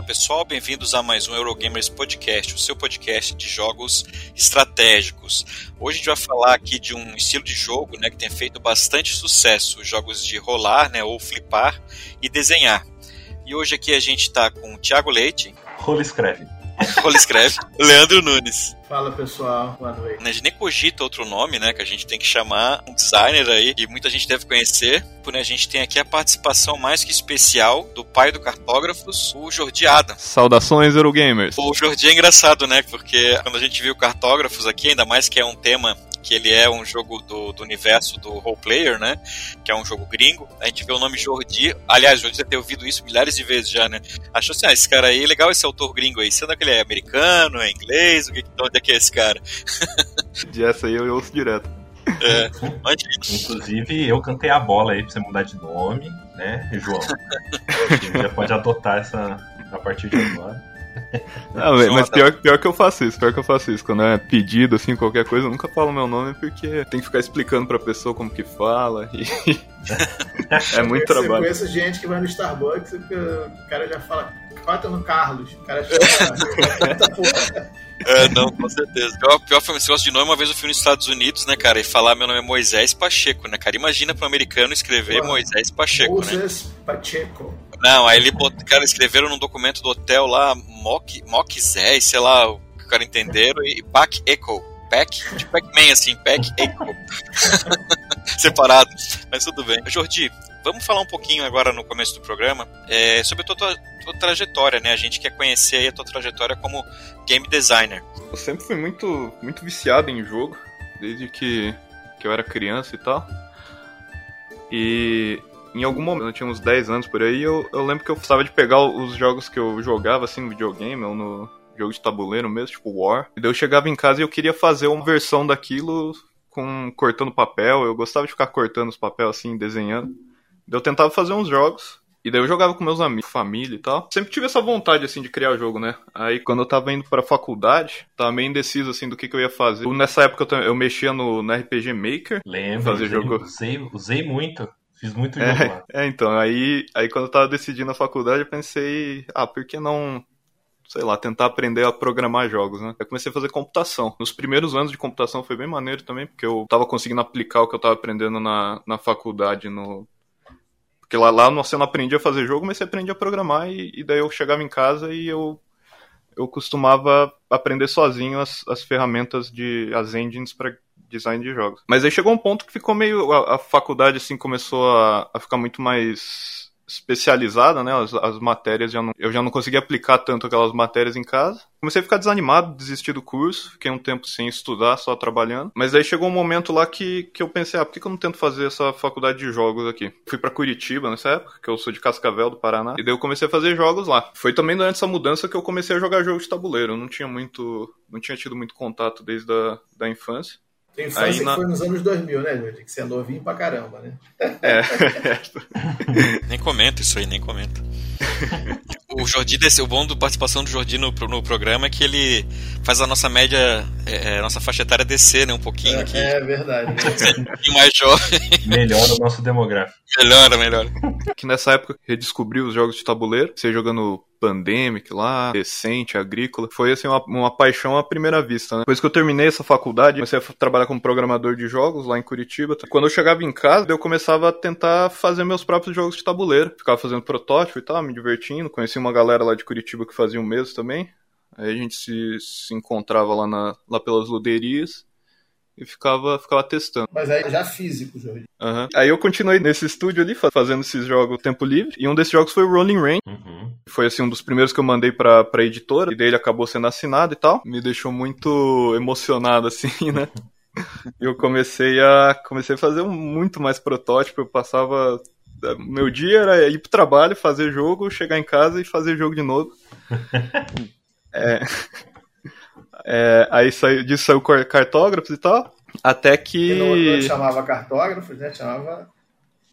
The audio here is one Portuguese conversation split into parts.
Olá pessoal, bem-vindos a mais um Eurogamers Podcast, o seu podcast de jogos estratégicos. Hoje a gente vai falar aqui de um estilo de jogo né, que tem feito bastante sucesso, jogos de rolar né, ou flipar e desenhar. E hoje aqui a gente está com o Thiago Leite. Rola escreve. Rola escreve. Leandro Nunes. Fala pessoal, boa noite. A gente nem cogita outro nome, né? Que a gente tem que chamar um designer aí, que muita gente deve conhecer. Né, a gente tem aqui a participação mais que especial do pai do cartógrafos, o Jordi Adams. Saudações, Eurogamers. O Jordi é engraçado, né? Porque quando a gente viu cartógrafos aqui, ainda mais que é um tema que ele é um jogo do, do universo do role player, né? Que é um jogo gringo. A gente vê o nome Jordi. Aliás, Jordi deve ter ouvido isso milhares de vezes já, né? Achou assim, ah, esse cara aí, legal esse autor gringo aí. Será que ele é americano, é inglês? O que, onde é que é esse cara? De essa aí eu ouço direto. É, Inclusive, eu cantei a bola aí pra você mudar de nome, né, João? A gente já pode adotar essa a partir de agora. Não, mas pior, pior que eu faço isso, pior que eu faço isso. Quando é pedido, assim, qualquer coisa, eu nunca falo meu nome porque tem que ficar explicando pra pessoa como que fala. E... é muito eu trabalho. Eu conheço gente que vai no Starbucks e o cara já fala, quatro no Carlos. O cara chama. É, não, com certeza. Pior, pior foi esse negócio de nome, uma vez eu fui nos Estados Unidos, né, cara, e falar meu nome é Moisés Pacheco, né, cara? Imagina para um americano escrever Moisés Pacheco, Moisés né? Pacheco. Não, aí ele, cara, escreveram num documento do hotel lá, Mock, Zé, sei lá, o que o cara entenderam, e Pac Echo. Pac, de Pac-Man, assim, Pac Echo. Separado. Mas tudo bem. Jordi, vamos falar um pouquinho agora no começo do programa é, sobre a tua, tua, tua, trajetória, né? A gente quer conhecer aí a tua trajetória como game designer. Eu sempre fui muito, muito viciado em jogo, desde que, que eu era criança e tal. E em algum momento, eu tinha uns 10 anos por aí, eu, eu lembro que eu gostava de pegar os jogos que eu jogava assim no videogame ou no jogo de tabuleiro mesmo, tipo War. E daí eu chegava em casa e eu queria fazer uma versão daquilo com cortando papel. Eu gostava de ficar cortando os papéis assim, desenhando. Daí eu tentava fazer uns jogos. E daí eu jogava com meus amigos, família e tal. Sempre tive essa vontade, assim, de criar jogo, né? Aí quando eu tava indo pra faculdade, tava meio indeciso, assim, do que, que eu ia fazer. Nessa época eu, eu mexia no, no RPG Maker. Lembro, fazer jogo. Usei, usei muito. Fiz muito jogo é, lá. É, então, aí, aí quando eu tava decidindo a faculdade, eu pensei, ah, por que não, sei lá, tentar aprender a programar jogos, né? Eu comecei a fazer computação. Nos primeiros anos de computação foi bem maneiro também, porque eu tava conseguindo aplicar o que eu tava aprendendo na, na faculdade no. Porque lá, lá você não aprendia a fazer jogo, mas você aprendia a programar, e, e daí eu chegava em casa e eu eu costumava aprender sozinho as, as ferramentas de as engines para design de jogos. Mas aí chegou um ponto que ficou meio. A, a faculdade, assim, começou a, a, ficar muito mais especializada, né? As, as matérias já não, eu já não conseguia aplicar tanto aquelas matérias em casa. Comecei a ficar desanimado, desisti do curso, fiquei um tempo sem estudar, só trabalhando. Mas aí chegou um momento lá que, que eu pensei, ah, por que, que eu não tento fazer essa faculdade de jogos aqui? Fui para Curitiba nessa época, que eu sou de Cascavel, do Paraná, e daí eu comecei a fazer jogos lá. Foi também durante essa mudança que eu comecei a jogar jogos de tabuleiro. Eu não tinha muito, não tinha tido muito contato desde a da infância. Tem infância na... que foi nos anos 2000, né, Júlio? Que você é novinho pra caramba, né? É. nem comenta isso aí, nem comenta. o Jordi, o bom da participação do Jordi no, no programa é que ele faz a nossa média, é, é a nossa faixa etária descer, né, um pouquinho é, aqui. É verdade. um pouquinho mais jovem. Melhora o nosso demográfico. Melhora, melhora. Que nessa época redescobri os jogos de tabuleiro, você jogando Pandemic lá, Recente, Agrícola. Foi assim uma, uma paixão à primeira vista, né? Depois que eu terminei essa faculdade, comecei a trabalhar como programador de jogos lá em Curitiba. Quando eu chegava em casa, eu começava a tentar fazer meus próprios jogos de tabuleiro. Ficava fazendo protótipo e tal, me divertindo. Conheci uma galera lá de Curitiba que fazia o mesmo também. Aí a gente se, se encontrava lá, na, lá pelas luderias e ficava, ficava testando. Mas aí já físico, Jorge. Uhum. Aí eu continuei nesse estúdio ali, fazendo esses jogos tempo livre, e um desses jogos foi o Rolling Rain. Uhum. Foi assim um dos primeiros que eu mandei pra, pra editora, e daí ele acabou sendo assinado e tal. Me deixou muito emocionado, assim, né? E eu comecei a comecei a fazer um, muito mais protótipo, eu passava meu dia era ir pro trabalho, fazer jogo, chegar em casa e fazer jogo de novo. é, é, aí saiu, disso saiu cartógrafos e tal. Até que. Não, não chamava cartógrafos, né? Chamava.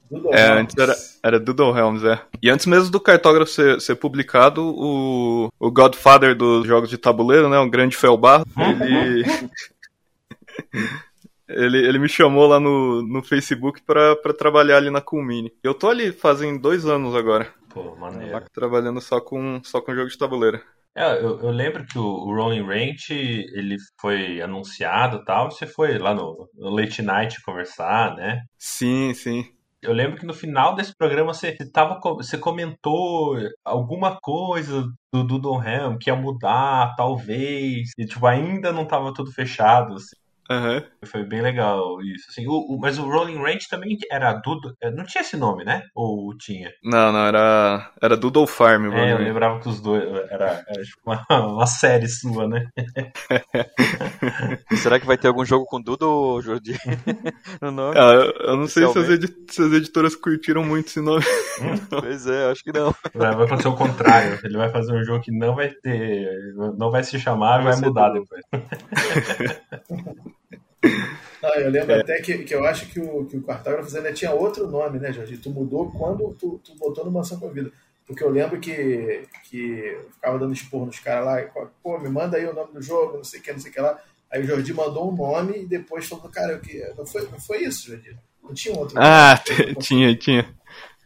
Doodle é, Helms. antes era, era Doodle Helms, é. E antes mesmo do cartógrafo ser, ser publicado, o, o Godfather dos jogos de tabuleiro, né? O grande Felbar, ele. Ele, ele me chamou lá no, no Facebook pra, pra trabalhar ali na Culmini. Eu tô ali fazem dois anos agora. Pô, maneiro. Trabalhando só com, só com jogo de tabuleiro. É, eu, eu lembro que o, o Rolling Range, ele foi anunciado e tal, você foi lá no, no Late Night conversar, né? Sim, sim. Eu lembro que no final desse programa você, tava, você comentou alguma coisa do Doodle Ham que ia mudar, talvez, e tipo, ainda não tava tudo fechado. Assim. Uhum. Foi bem legal isso. Assim, o, o, mas o Rolling Range também era Doodle. É, não tinha esse nome, né? Ou tinha? Não, não, era, era Doodle Farm. É, eu lembrava que os dois. Era, era tipo uma, uma série sua, né? Será que vai ter algum jogo com Doodle, Jordi? no nome? Ah, eu, eu não sei se as, edi se as, editoras curtiram muito esse nome. pois é, acho que não. Vai, vai acontecer o contrário. Ele vai fazer um jogo que não vai ter. Não vai se chamar e vai, vai mudar depois. Não, eu lembro é. até que, que eu acho que o, que o cartógrafo ainda tinha outro nome, né, Jorge? Tu mudou quando tu, tu botou no Mansão com a Vida. Porque eu lembro que, que eu ficava dando expor nos caras lá, pô, me manda aí o nome do jogo, não sei o que, não sei o que lá. Aí o Jordi mandou um nome e depois falou, cara, eu que... não, foi, não foi isso, Jordi? Não tinha um outro Ah, tinha, tinha.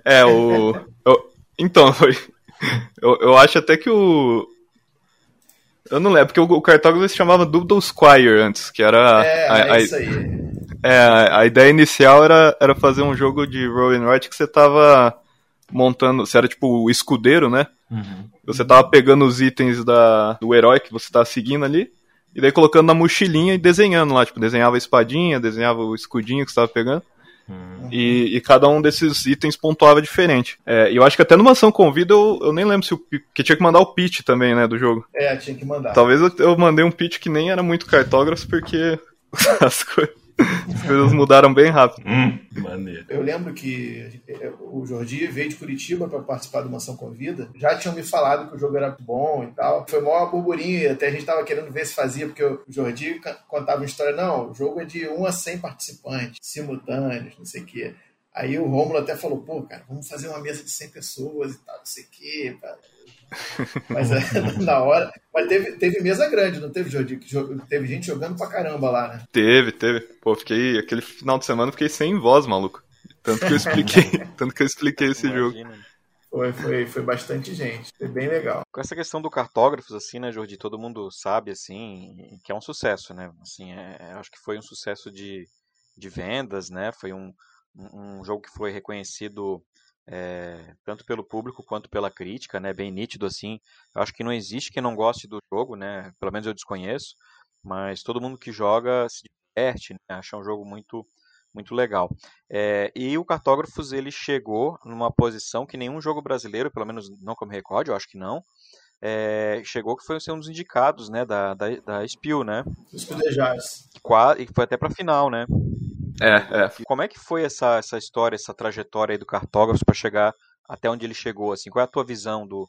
É, o. eu, então, foi. Eu, eu acho até que o, eu não lembro, porque o, o cartógrafo se chamava Doodle Squire antes, que era. É, a, é isso aí. É, a, a, ideia inicial era, era fazer um jogo de roll and write que você tava montando. Você era tipo o escudeiro, né? Uhum. Você tava pegando os itens da, do herói que você tava seguindo ali. E daí colocando na mochilinha e desenhando lá. Tipo, desenhava a espadinha, desenhava o escudinho que você tava pegando. Uhum. E, e, cada um desses itens pontuava diferente. É, e eu acho que até numa ação convida eu, eu nem lembro se o que tinha que mandar o pitch também, né, do jogo. É, tinha que mandar. Talvez eu, eu mandei um pitch que nem era muito cartógrafo porque as coisas as coisas mudaram bem rápido. Hum, maneiro. Eu lembro que o Jordi veio de Curitiba para participar do Mansão Convida. Já tinham me falado que o jogo era bom e tal. Foi maior burburinho, até a gente tava querendo ver se fazia, porque o Jordi contava uma história. Não, o jogo é de 1 a 100 participantes, simultâneos, não sei o quê. Aí o Rômulo até falou, pô, cara, vamos fazer uma mesa de 100 pessoas e tal, não sei o quê, cara. Mas é, na hora. Mas teve, teve mesa grande, não teve, Jordi? Teve gente jogando pra caramba lá, né? Teve, teve. Pô, fiquei. Aquele final de semana fiquei sem voz, maluco. Tanto que eu expliquei, tanto que eu expliquei esse Imagina. jogo. Foi, foi, foi bastante gente. Foi bem legal. Com essa questão do cartógrafos, assim, né, Jordi? Todo mundo sabe, assim, que é um sucesso, né? Assim, é, é acho que foi um sucesso de, de vendas, né? Foi um, um jogo que foi reconhecido é, tanto pelo público quanto pela crítica, né, bem nítido assim. Eu acho que não existe quem não goste do jogo, né, pelo menos eu desconheço, mas todo mundo que joga se diverte, né, acha um jogo muito muito legal. É, e o Cartógrafos ele chegou numa posição que nenhum jogo brasileiro, pelo menos não como recorde, eu acho que não, é, chegou que foi ser um dos indicados, né, da, da, da Spiel, né? De Jazz. E foi até para final, né? É, é. Como é que foi essa, essa história, essa trajetória aí do cartógrafo para chegar até onde ele chegou? Assim, qual é a tua visão do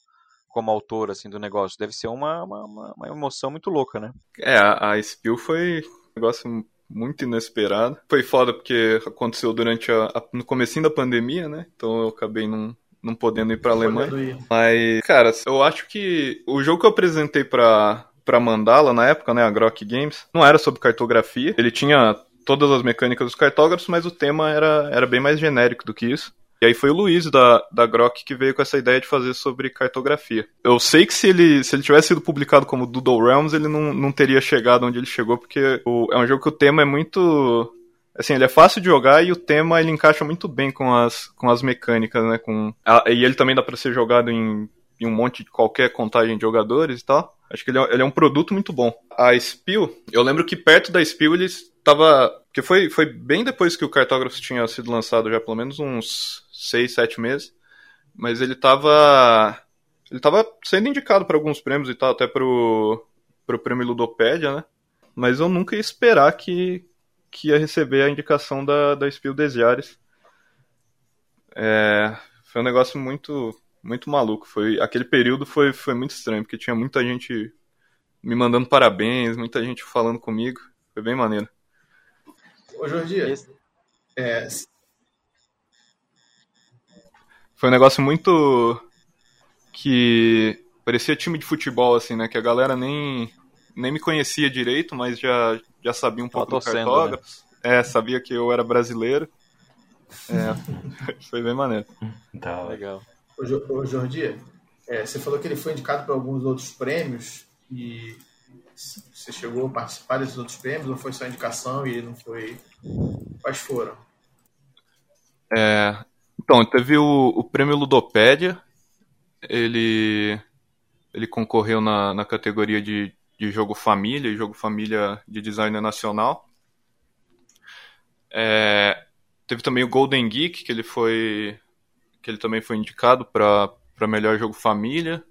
como autor assim do negócio? Deve ser uma, uma, uma emoção muito louca, né? É, a, a Spill foi um negócio muito inesperado. Foi foda porque aconteceu durante a, a no comecinho da pandemia, né? Então eu acabei não, não podendo ir para Alemanha. Mas, cara, eu acho que o jogo que eu apresentei para para Mandala na época, né, a Grok Games, não era sobre cartografia. Ele tinha todas as mecânicas dos cartógrafos, mas o tema era, era bem mais genérico do que isso. E aí foi o Luiz da, da Grok que veio com essa ideia de fazer sobre cartografia. Eu sei que se ele, se ele tivesse sido publicado como Doodle Realms, ele não, não teria chegado onde ele chegou, porque o, é um jogo que o tema é muito. Assim, ele é fácil de jogar e o tema ele encaixa muito bem com as, com as mecânicas, né? Com, a, e ele também dá para ser jogado em, um monte de qualquer contagem de jogadores e tal. Acho que ele é, ele é um produto muito bom. A Spill, eu lembro que perto da Spill eles tava. Porque foi, foi bem depois que o cartógrafo tinha sido lançado, já pelo menos uns 6, 7 meses. Mas ele tava. Ele tava sendo indicado para alguns prêmios e tal, até pro, pro prêmio Ludopédia, né? Mas eu nunca ia esperar que, que ia receber a indicação da, da Spiel des Jahres. É, foi um negócio muito muito maluco. Foi, aquele período foi, foi muito estranho, porque tinha muita gente me mandando parabéns, muita gente falando comigo. Foi bem maneiro. Ô, Jordi, é... Foi um negócio muito que parecia time de futebol, assim, né? Que a galera nem, nem me conhecia direito, mas já, já sabia um pouco do cartógrafo. Né? É, sabia que eu era brasileiro. É, foi bem maneiro. Tá, legal. Ô, Jordi, é, você falou que ele foi indicado para alguns outros prêmios e você chegou a participar desses outros prêmios ou foi só indicação e não foi? Quais foram? É, então, teve o, o prêmio Ludopédia, ele, ele concorreu na, na categoria de, de jogo família, jogo família de designer nacional. É, teve também o Golden Geek, que ele foi que ele também foi indicado para melhor jogo família.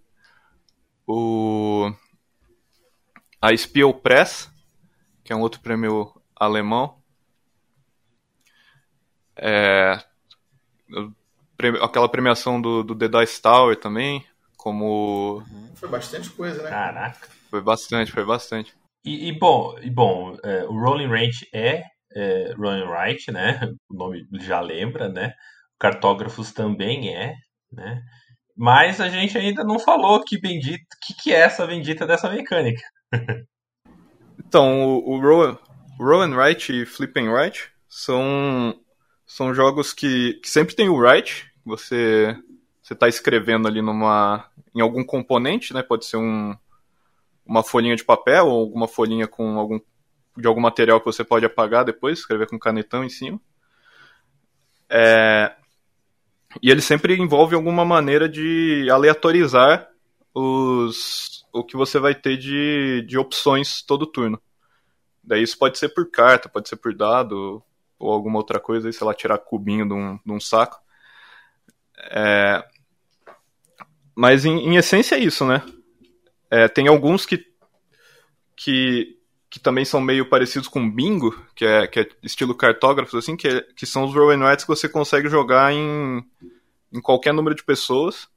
O a Spiel Press, que é um outro prêmio alemão. É, aquela premiação do, do The Dice Tower também, como... Foi bastante coisa, né? Caraca. Foi bastante, foi bastante. E, e bom, e bom é, o Rolling Range é, é Rolling Right, né? O nome já lembra, né? Cartógrafos também é, né? Mas a gente ainda não falou que bendito, que, que é essa bendita dessa mecânica. então, o, o Roll and Write e Flip and Write são, são jogos que, que sempre tem o write, você você está escrevendo ali numa em algum componente, né? Pode ser um, uma folhinha de papel ou alguma folhinha com algum de algum material que você pode apagar depois, escrever com canetão em cima. É, e ele sempre envolve alguma maneira de aleatorizar os, o que você vai ter de, de opções todo turno. Daí isso pode ser por carta, pode ser por dado, ou alguma outra coisa, sei lá, tirar cubinho de um, de um saco. É, mas em, em, essência é isso, né? É, tem alguns que, que, que também são meio parecidos com bingo, que é, que é estilo cartógrafos, assim, que, é, que são os roll and que você consegue jogar em, em qualquer número de pessoas.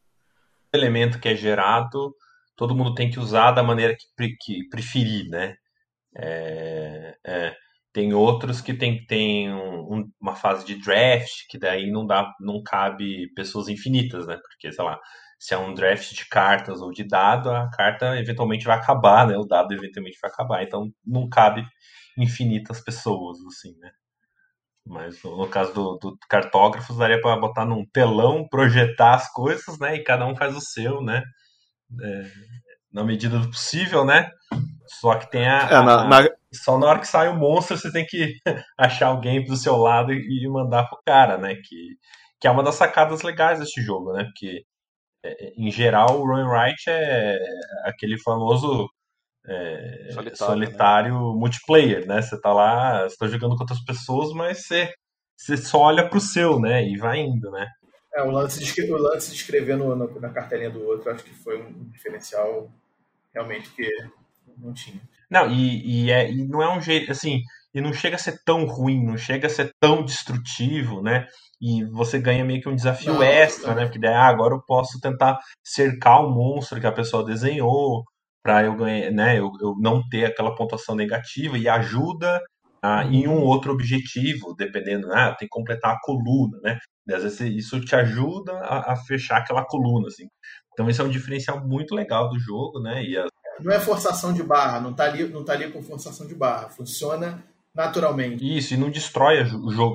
Elemento que é gerado, todo mundo tem que usar da maneira que, que preferir, né? É, é. Tem outros que tem, tem um, uma fase de draft, que daí não dá, não cabe pessoas infinitas, né? Porque, sei lá, se é um draft de cartas ou de dado, a carta eventualmente vai acabar, né? O dado eventualmente vai acabar. Então não cabe infinitas pessoas, assim, né? Mas no, caso do, do cartógrafos, daria para botar num telão, projetar as coisas, né? E cada um faz o seu, né? É, na medida do possível, né? Só que tem a, é, na, na... Só na hora que sai o monstro, você tem que achar alguém do seu lado e mandar pro cara, né? Que, que é uma das sacadas legais desse jogo, né? Porque, em geral, o Run Right é aquele famoso é, solitário, solitário né? multiplayer, né? Você tá lá, você tá jogando com outras pessoas, mas você, você só olha pro seu, né? E vai indo, né? É, o lance de, o lance de escrever no, no, na cartelinha do outro, acho que foi um diferencial realmente que não tinha. Não, e, e, é, e não é um jeito, assim, e não chega a ser tão ruim, não chega a ser tão destrutivo, né? E você ganha meio que um desafio não, extra, não. né? Porque daí, ah, agora eu posso tentar cercar o monstro que a pessoa desenhou para eu ganhar, né? Eu, eu não ter aquela pontuação negativa e ajuda ah, em um outro objetivo, dependendo, ah, tem que completar a coluna, né? E às vezes isso te ajuda a, a, fechar aquela coluna, assim. Então esse é um diferencial muito legal do jogo, né? E as, não é forçação de barra, não está ali, não tá ali com forçação de barra, funciona naturalmente. Isso, e não destrói a,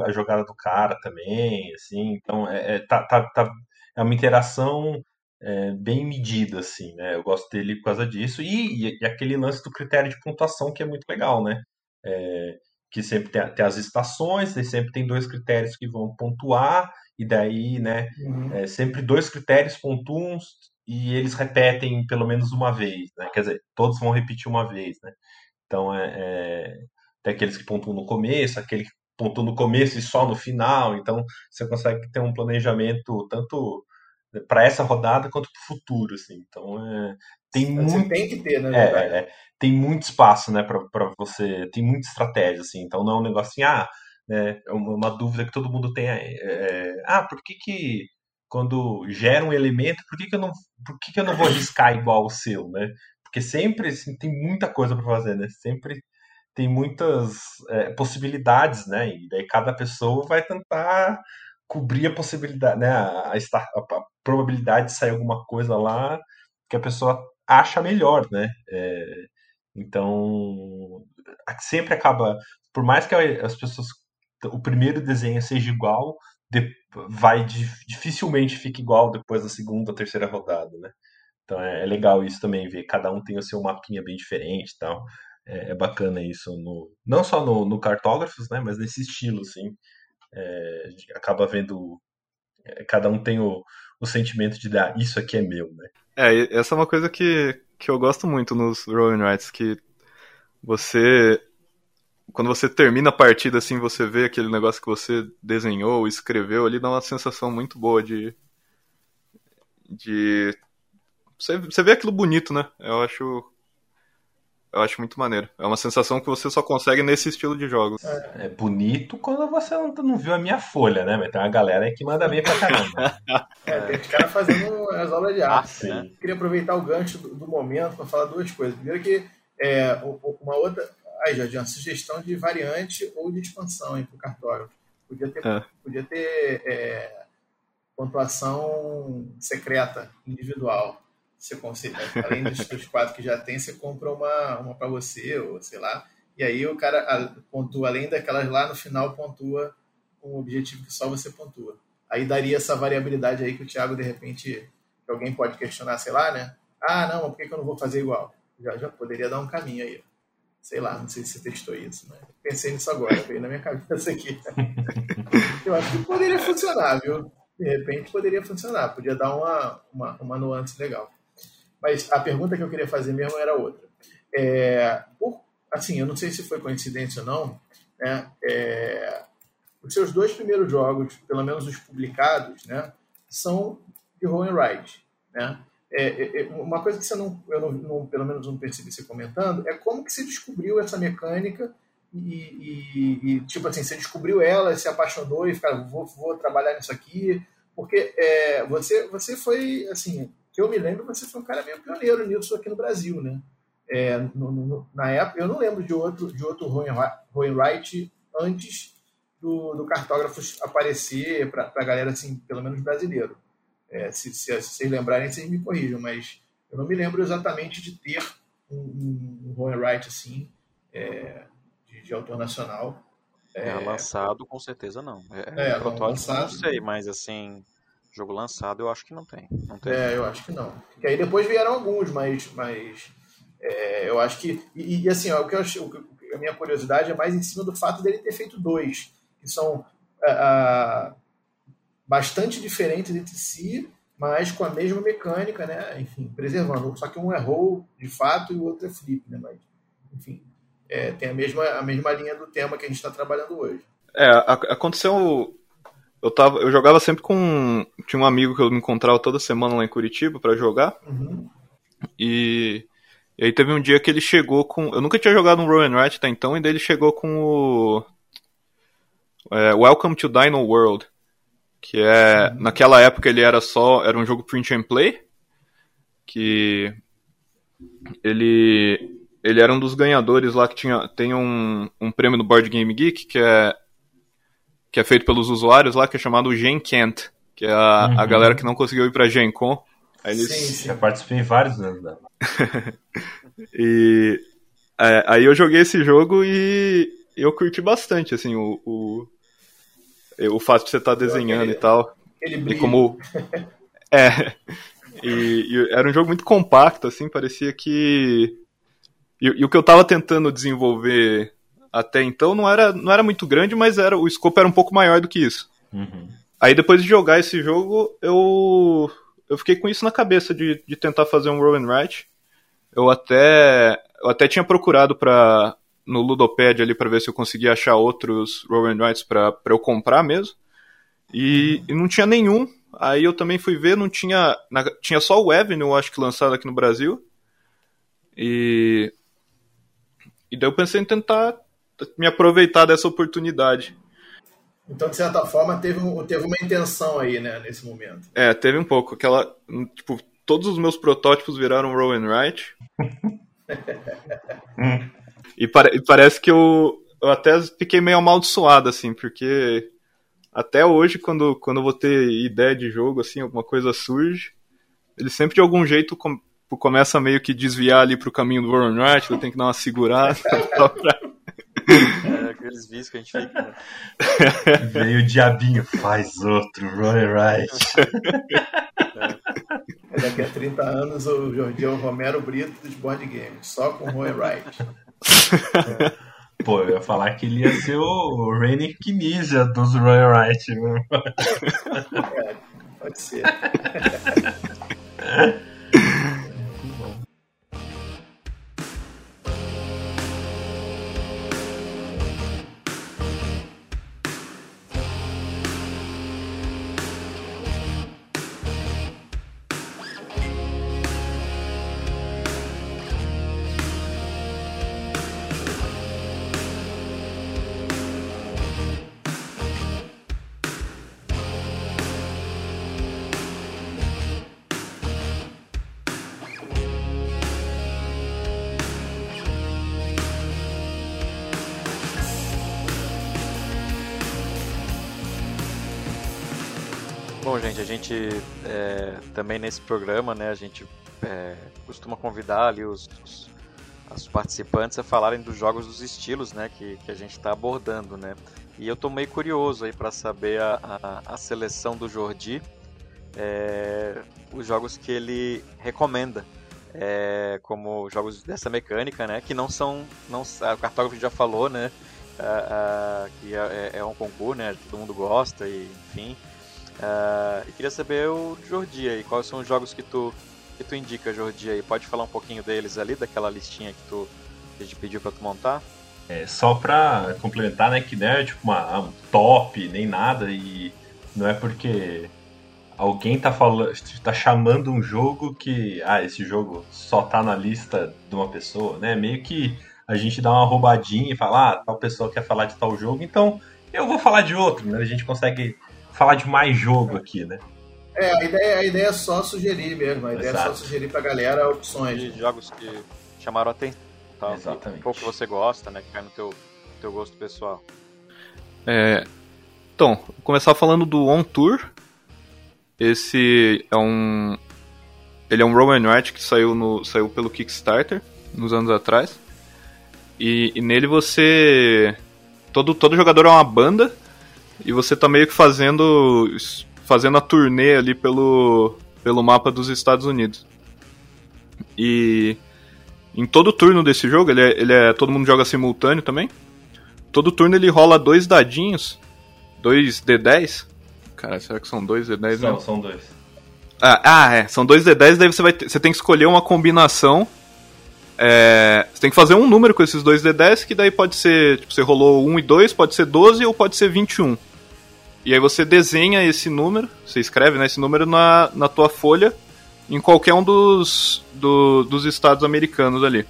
a jogada do cara também, assim, então é, é, tá, tá, tá, é uma interação é, bem medida, assim, né? Eu gosto dele por causa disso, e, e, aquele lance do critério de pontuação que é muito legal, né? É, que sempre tem, tem, as estações, e sempre tem dois critérios que vão pontuar, e daí, né, uhum. é, sempre dois critérios pontuam e eles repetem pelo menos uma vez, né? Quer dizer, todos vão repetir uma vez, né? Então, é, é, tem aqueles que pontuam no começo, aquele que pontuam no começo e só no final. Então, você consegue ter um planejamento tanto para essa rodada quanto para o futuro, assim. Então, é, tem você muito... tem que ter, né? É, é, tem muito espaço, né, para você... Tem muita estratégia, assim. Então, não é um negócio assim, ah, né, é uma dúvida que todo mundo tem. É, é, ah, por que que quando gera um elemento, por que, que eu não, por que, que eu não vou arriscar igual o seu, né? Porque sempre assim, tem muita coisa para fazer, né? Sempre tem muitas é, possibilidades, né? E daí cada pessoa vai tentar cobrir a possibilidade, né? A, a, a probabilidade de sair alguma coisa lá que a pessoa acha melhor, né? É, então sempre acaba, por mais que as pessoas o primeiro desenho seja igual, de, vai dificilmente fica igual depois da segunda terceira rodada, né? Então é, é, legal isso também, ver cada um tem o seu mapinha bem diferente tal. É, é bacana isso, no, não só no, no, cartógrafos, né, mas nesse estilo, assim. É, acaba vendo. É, cada um tem o, o sentimento de dar isso aqui é meu, né? É, essa é uma coisa que, que eu gosto muito nos Roll Rights, que você quando você termina a partida assim, você vê aquele negócio que você desenhou, escreveu ali, dá uma sensação muito boa de de você vê aquilo bonito, né? Eu acho eu acho muito maneiro. É uma sensação que você só consegue nesse estilo de jogos. É, bonito quando você não, não viu a minha folha, né? Mas tem uma galera aí que manda bem pra caramba. é, tem os caras fazendo as aulas de arte. Ah, né? Queria aproveitar o gancho do, do momento para falar duas coisas. Primeiro que é, uma outra. Aí, Jardim, uma sugestão de variante ou de expansão para o cartógrafo. Podia ter, é. podia ter é, pontuação secreta, individual. Você consegue, além dos, dos, quatro que já tem, você compra uma, uma para você, ou sei lá. E aí o cara pontua, além daquelas lá, no final pontua um objetivo que só você pontua. Aí daria essa variabilidade aí que o Thiago, de repente, alguém pode questionar, sei lá, né? Ah, não, por que, que eu não vou fazer igual? Já, já poderia dar um caminho aí. Sei lá, não sei se você testou isso, né? Pensei nisso agora, veio na minha cabeça aqui. eu acho que poderia funcionar, viu? De repente poderia funcionar, podia dar uma, uma, uma nuance legal. Mas a pergunta que eu queria fazer mesmo era outra. É, por, assim, eu não sei se foi coincidência ou não, né? É, os seus dois primeiros jogos, pelo menos os publicados, né, são de roll and ride, né? É, é, é, uma coisa que você não, eu não, não, pelo menos não percebi você comentando, é como que se descobriu essa mecânica e, e, e, tipo assim, você descobriu ela, se apaixonou e fica, vou, vou trabalhar nisso aqui, porque é, você, você foi, assim, que eu me lembro, você foi um cara meio pioneiro nisso aqui no Brasil, né? É, no, no, na época, eu não lembro de outro, de outro Wright antes do, do cartógrafo aparecer para a galera, assim, pelo menos brasileiro. É, se, se, se, vocês lembrarem, vocês me corrijam, mas eu não me lembro exatamente de ter um, um, um Wright assim, é, de, de, autor nacional. É, é, lançado, com certeza não. É, é protótipo, lançado, não sei, mas assim, jogo lançado eu acho que não tem. Não tem. É, eu acho que não. Que aí depois vieram alguns, mas, mas é, eu acho que. E, e assim, ó, o que eu acho, a minha curiosidade é mais em cima do fato dele ter feito dois, que são bastante diferentes entre si, mas com a mesma mecânica, né? Enfim, preservando. Só que um é roll de fato e o outro é flip, né? Mas, enfim, é, tem a mesma, a mesma linha do tema que a gente está trabalhando hoje. É, aconteceu. Eu, tava, eu jogava sempre com. Tinha um amigo que eu me encontrava toda semana lá em Curitiba para jogar. Uhum. E, e, aí teve um dia que ele chegou com. Eu nunca tinha jogado um Rowan Wright até então, e daí ele chegou com o. É, Welcome to Dino World que é naquela época ele era só era um jogo print and play que ele ele era um dos ganhadores lá que tinha tem um, um prêmio no Board Game Geek que é que é feito pelos usuários lá que é chamado Gen Kent que é a, uhum. a galera que não conseguiu ir para Gen Con aí eles... sim, sim. já participei em vários anos dela e é, aí eu joguei esse jogo e eu curti bastante assim o, o o fato de você estar tá desenhando e tal. e como. é. E, e, era um jogo muito compacto, assim, parecia que. E, e, o que eu tava tentando desenvolver até então não era, não era muito grande, mas era o escopo era um pouco maior do que isso. Uhum. Aí depois de jogar esse jogo, eu, eu fiquei com isso na cabeça de, de tentar fazer um roll and write. Eu até, eu até tinha procurado para no Ludopad ali para ver se eu conseguia achar outros roll and rights para eu comprar mesmo. E, e, não tinha nenhum. Aí eu também fui ver, não tinha. Na, tinha só o Avenue, eu acho que lançado aqui no Brasil. E. E daí eu pensei em tentar me aproveitar dessa oportunidade. Então, de certa forma, teve, teve uma intenção aí, né, nesse momento. É, teve um pouco. Aquela. Tipo, todos os meus protótipos viraram roll and write. E, pare, e parece que eu, eu até fiquei meio amaldiçoado, assim, porque até hoje, quando, quando eu vou ter ideia de jogo, assim, alguma coisa surge, ele sempre de algum jeito com, começa a meio que desviar ali pro caminho do Warren Wright, eu tenho que dar uma segurada pra... É, aqueles vícios que a gente fica. Né? Veio o diabinho, faz outro, Roy Wright. É. Daqui a 30 anos o Jordi é o Romero Brito dos board games, só com Roy Wright. É. Pô, eu ia falar que ele ia ser o Rainy Kinesia dos Roy Wright. Né? É, pode ser. gente, a gente é, também nesse programa, né, a gente é, costuma convidar ali os, os, participantes a falarem dos jogos dos estilos, né, que, que a gente está abordando, né. E eu tô meio curioso aí para saber a, a, a, seleção do Jordi, é, os jogos que ele recomenda. É, como jogos dessa mecânica, né, que não são, não, o cartógrafo já falou, né, que é, é, um concurso, né, todo mundo gosta e enfim, Uh, e queria saber o Jordi aí, quais são os jogos que tu, que tu indica, Jordi aí? Pode falar um pouquinho deles ali, daquela listinha que tu que a gente pediu pra tu montar? É, só pra complementar, né, que não é tipo uma, um top, nem nada, e não é porque alguém tá falando, tá chamando um jogo que, ah, esse jogo só tá na lista de uma pessoa, né? Meio que a gente dá uma roubadinha e fala, ah, tal pessoa quer falar de tal jogo, então eu vou falar de outro, né? A gente consegue falar de mais jogo aqui, né? É, a ideia, a ideia é só sugerir mesmo. A ideia Exato. é só sugerir pra galera opções. De jogos que chamaram a atenção. Exatamente. Um que você gosta, né? Que cai no teu, teu gosto pessoal. É, então, vou começar falando do On Tour. Esse é um. Ele é um Roman Knight que saiu, no, saiu pelo Kickstarter nos anos atrás. E, e nele você. Todo, todo jogador é uma banda e você tá meio que fazendo fazendo a turnê ali pelo, pelo mapa dos Estados Unidos. E em todo turno desse jogo, ele é, ele é todo mundo joga simultâneo também. Todo turno ele rola dois dadinhos, dois D10. Cara, será que são dois D10? Não, são dois. Ah, ah, é, são dois D10, daí você vai ter, você tem que escolher uma combinação. É, você tem que fazer um número com esses dois D10, que daí pode ser, tipo, você rolou 1 e 2, pode ser 12 ou pode ser 21. E aí você desenha esse número, você escreve né, esse número na, na tua folha em qualquer um dos, do, dos estados americanos ali.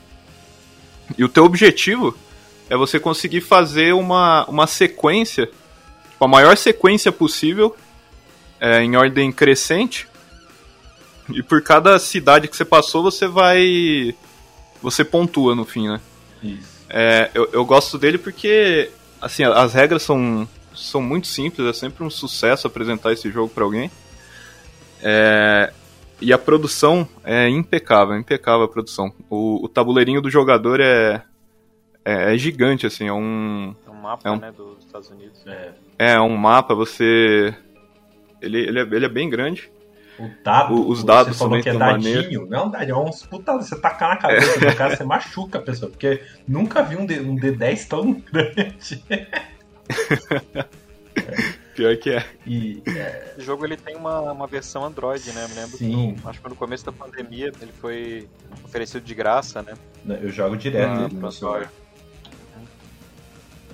E o teu objetivo é você conseguir fazer uma, uma sequência, tipo, a maior sequência possível, é, em ordem crescente. E por cada cidade que você passou, você vai. Você pontua no fim, né? Isso. É, eu, eu gosto dele porque, assim, as regras são são muito simples, é sempre um sucesso apresentar esse jogo para alguém. É, e a produção é impecável, impecável a produção. O, o tabuleirinho do jogador é, é, é, gigante, assim, é um... É um mapa, é um, né, dos Estados Unidos. É, é um mapa, você... Ele, ele, é, ele é bem grande. O dado, o, os dados você falou que é dadinho, não é um dadinho, é uns puta, você tacar na cabeça do cara, você machuca a pessoa, porque nunca vi um, D, um D10 tão grande. Pior que é. E, é... O jogo ele tem uma, uma versão Android, né? Eu me lembro Sim. que acho que no começo da pandemia ele foi oferecido de graça, né? Eu jogo direto ah, no celular.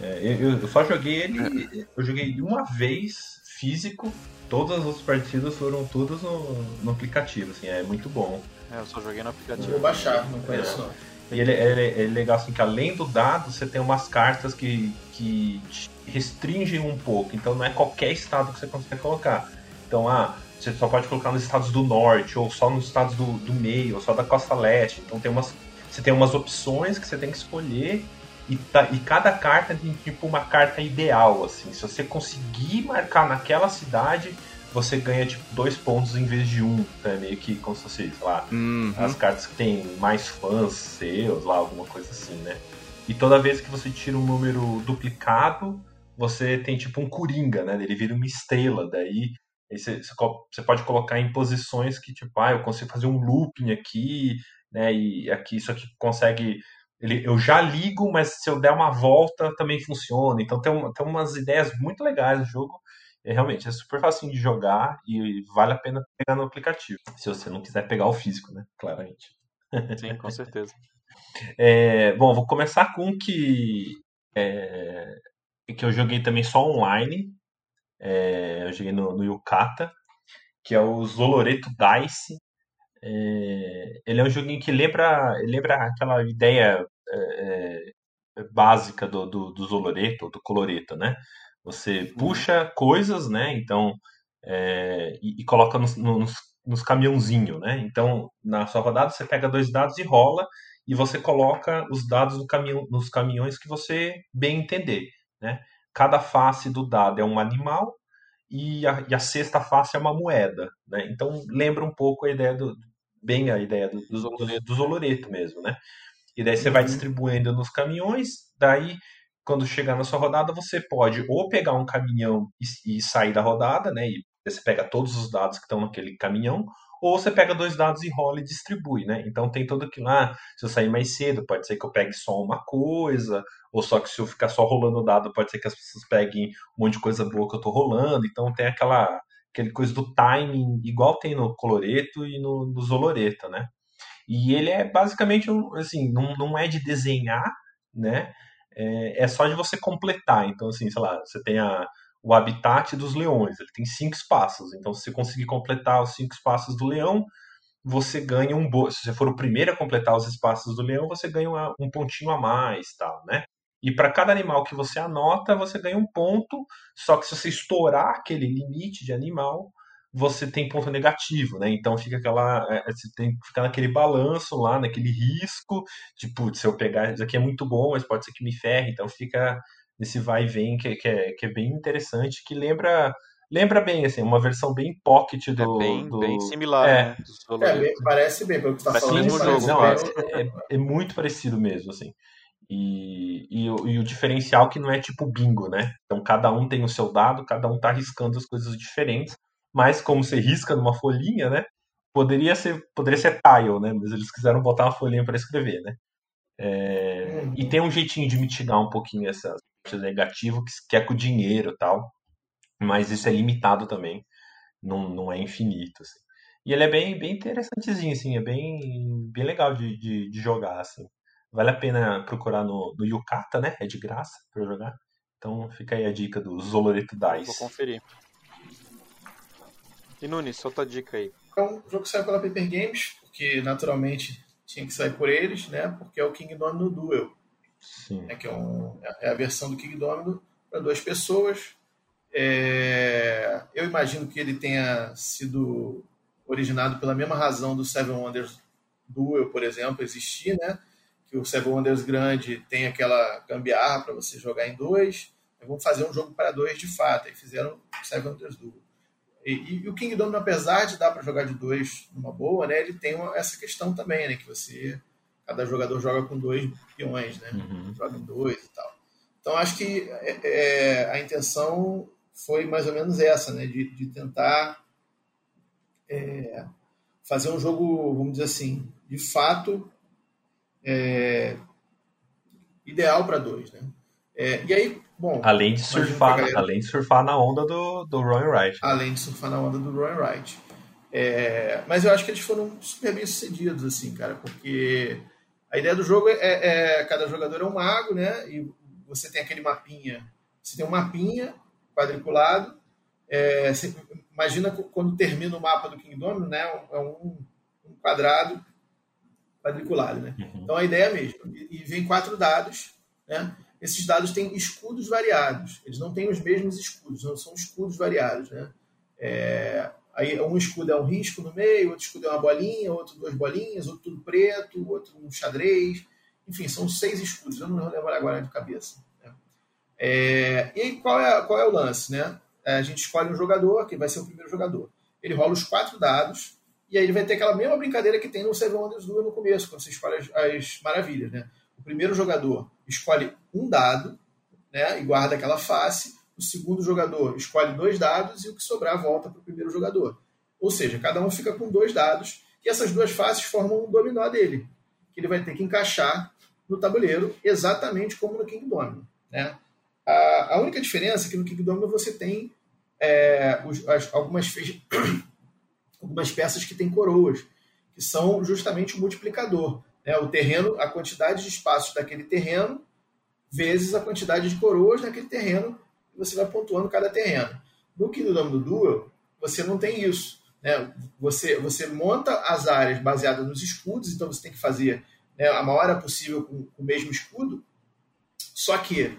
É, eu, eu, só joguei ele. Eu joguei uma vez físico. Todas as partidas foram todas no, no aplicativo, assim, é muito bom. É, eu só joguei no aplicativo. Vou baixar, não conheço é. não. E ele, ele, é legal assim que além do dado, você tem umas cartas que, que restringem um pouco. Então não é qualquer estado que você consegue colocar. Então, ah, você só pode colocar nos estados do norte, ou só nos estados do, do meio, ou só da costa leste. Então tem umas, você tem umas opções que você tem que escolher. E, tá, e cada carta tem tipo uma carta ideal, assim. Se você conseguir marcar naquela cidade, você ganha tipo dois pontos em vez de um. Então é meio que como se fosse, sei lá, uhum. as cartas que tem mais fãs seus, lá, alguma coisa assim, né? e toda vez que você tira um número duplicado, você tem tipo um coringa, né? Ele vira uma estrela, daí você, você pode colocar em posições que tipo, ah, eu consigo fazer um looping aqui, né? E aqui isso aqui consegue ele, eu já ligo, mas se eu der uma volta também funciona. Então tem, um, tem umas ideias muito legais no jogo. É, realmente é super fácil de jogar e vale a pena pegar no aplicativo. Se você não quiser pegar o físico, né? Claramente. Sim, com certeza. é, bom, vou começar com que é, que eu joguei também só online. É, eu joguei no, no Yukata, que é o Zoloreto Dice. É, ele é um joguinho que lembra, lembra aquela ideia é, é, básica do, do, do Zoloreto, do Coloreto, né? Você uhum. puxa coisas, né? Então, é, e, e, coloca nos, nos, nos caminhãozinhos, né? Então, na sua rodada, você pega dois dados e rola, e você coloca os dados no caminhão, nos caminhões que você bem entender, né? Cada face do dado é um animal, e a, e a sexta face é uma moeda, né? Então, lembra um pouco a ideia do, bem a ideia do, do, do, do Zoloreto mesmo, né? E daí você uhum. vai distribuindo nos caminhões, daí quando chegar na sua rodada, você pode ou pegar um caminhão e, e, sair da rodada, né? E você pega todos os dados que estão naquele caminhão, ou você pega dois dados e rola e distribui, né? Então tem todo aquilo lá, ah, se eu sair mais cedo, pode ser que eu pegue só uma coisa, ou só que se eu ficar só rolando dado, pode ser que as pessoas peguem um monte de coisa boa que eu tô rolando. Então tem aquela aquele coisa do timing, igual tem no Coloreto e no, no né? E ele é basicamente, assim, não, não é de desenhar, né? É, é só de você completar. Então, assim, sei lá, você tem a, o habitat dos leões, ele tem cinco espaços. Então, se você conseguir completar os cinco espaços do leão, você ganha um... Se você for o primeiro a completar os espaços do leão, você ganha uma, um pontinho a mais, tal, né? E para cada animal que você anota, você ganha um ponto. Só que se você estourar aquele limite de animal, você tem ponto negativo, né? Então fica aquela. É, é, você tem que ficar naquele balanço lá, naquele risco. Tipo, se eu pegar, isso aqui é muito bom, mas pode ser que me ferre. Então fica nesse vai e vem que, que, é, que é bem interessante, que lembra. Lembra bem, assim, uma versão bem pocket do. É bem, do... bem similar, é. né? É, parece bem, pelo que você tá falando. Jogo, não, é, é, é muito parecido mesmo, assim. E, e, e, o diferencial que não é tipo bingo, né? Então cada um tem o seu dado, cada um tá arriscando as coisas diferentes, mas como você risca numa folhinha, né? Poderia ser, poderia ser tile, né? Mas eles quiseram botar uma folhinha para escrever, né? É, uhum. E tem um jeitinho de mitigar um pouquinho essa parte negativa que, que é com o dinheiro e tal, mas isso é limitado também, não, não é infinito. Assim. E ele é bem, bem interessantezinho, assim, é bem, bem legal de, de, de jogar, assim. Vale a pena procurar no, no Yukata, né? É de graça para jogar. Então fica aí a dica do Zoloreto Dice. Vou conferir. E Nunes, solta a dica aí. É um jogo que saiu pela Paper Games, porque naturalmente tinha que sair por eles, né? Porque é o King Domino Duel. Sim. É, que é, um, é a versão do King Domino para duas pessoas. É, eu imagino que ele tenha sido originado pela mesma razão do Seven Wonders Duel, por exemplo, existir, né? que o Seven Wonders grande tem aquela gambiarra para você jogar em dois. Vamos fazer um jogo para dois de fato. Aí fizeram o Seven Wonders Duo. E, e, o King Domino, apesar de dar para jogar de dois numa boa, né, ele tem uma, essa questão também, né, que você cada jogador joga com dois peões, né, uhum. joga em dois e tal. Então acho que é, é, a intenção foi mais ou menos essa, né, de, de tentar é, fazer um jogo, vamos dizer assim, de fato é, ideal para dois, né? É, e aí, bom. Além de surfar, galera, além de surfar na onda do, do Roy Wright. Né? Além de surfar na onda do Roy Wright. É, mas eu acho que eles foram super bem sucedidos, assim, cara, porque a ideia do jogo é, é, cada jogador é um mago, né? E você tem aquele mapinha. Você tem um mapinha quadriculado. É, você, imagina quando termina o mapa do Kingdom, né? É um, um quadrado quadriculado, né? Uhum. Então a ideia é a mesma. E, vem quatro dados, né? Esses dados têm escudos variados. Eles não têm os mesmos escudos, não são escudos variados, né? É, aí um escudo é um risco no meio, outro escudo é uma bolinha, outro duas bolinhas, outro tudo preto, outro um xadrez. Enfim, são seis escudos. Eu não vou lembrar agora de cabeça. Né? É, e aí, qual é, qual é o lance, né? É, a gente escolhe um jogador, que vai ser o primeiro jogador. Ele rola os quatro dados e aí ele vai ter aquela mesma brincadeira que tem no Seven Wonders Duel no começo, quando você escolhe as, as maravilhas, né? o primeiro jogador escolhe um dado né, e guarda aquela face, o segundo jogador escolhe dois dados e o que sobrar volta para o primeiro jogador. Ou seja, cada um fica com dois dados e essas duas faces formam um dominó dele, que ele vai ter que encaixar no tabuleiro, exatamente como no King Domino. Né? A, a única diferença é que no King Domino você tem é, os, as, algumas, algumas peças que têm coroas, que são justamente o multiplicador. Né? O terreno, a quantidade de espaços daquele terreno, vezes a quantidade de coroas naquele terreno, e você vai pontuando cada terreno. No King Domino Duel, você não tem isso. Né? Você, você monta as áreas baseadas nos escudos, então você tem que fazer né, a maior área possível com, com, o mesmo escudo. Só que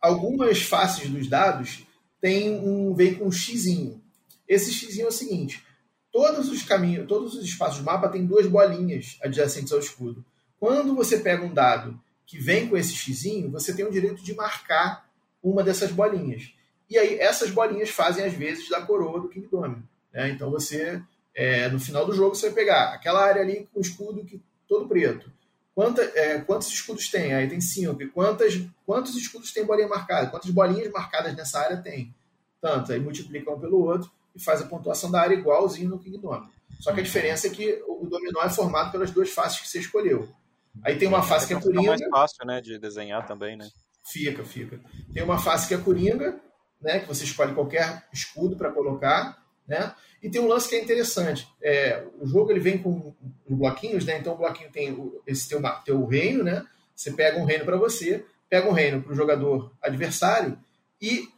algumas faces dos dados tem um, vem com um xizinho. Esse xizinho é o seguinte: todos os caminhos, todos os espaços do mapa têm duas bolinhas adjacentes ao escudo. Quando você pega um dado que vem com esse xizinho, você tem o direito de marcar uma dessas bolinhas. E aí essas bolinhas fazem as vezes da coroa do King Domino. Né? Então você, é, no final do jogo, você vai pegar aquela área ali com o escudo que, todo preto. Quanta, é, quantos escudos tem? Aí tem cinco. Quantas, quantos escudos tem bolinha marcada? Quantas bolinhas marcadas nessa área tem? Tanto. Aí multiplica um pelo outro e faz a pontuação da área igualzinho no King Domino. Só que a diferença é que o dominó é formado pelas duas faces que você escolheu. Aí tem uma face que é coringa. Fica mais fácil, né, de desenhar também, né? Fica, fica. Tem uma face que é coringa, né, que você escolhe qualquer escudo para colocar. Né? E tem um lance que é interessante. É, o jogo ele vem com bloquinhos, né? Então o bloquinho tem o, esse teu, teu reino, né? Você pega um reino para você, pega um reino para o jogador adversário e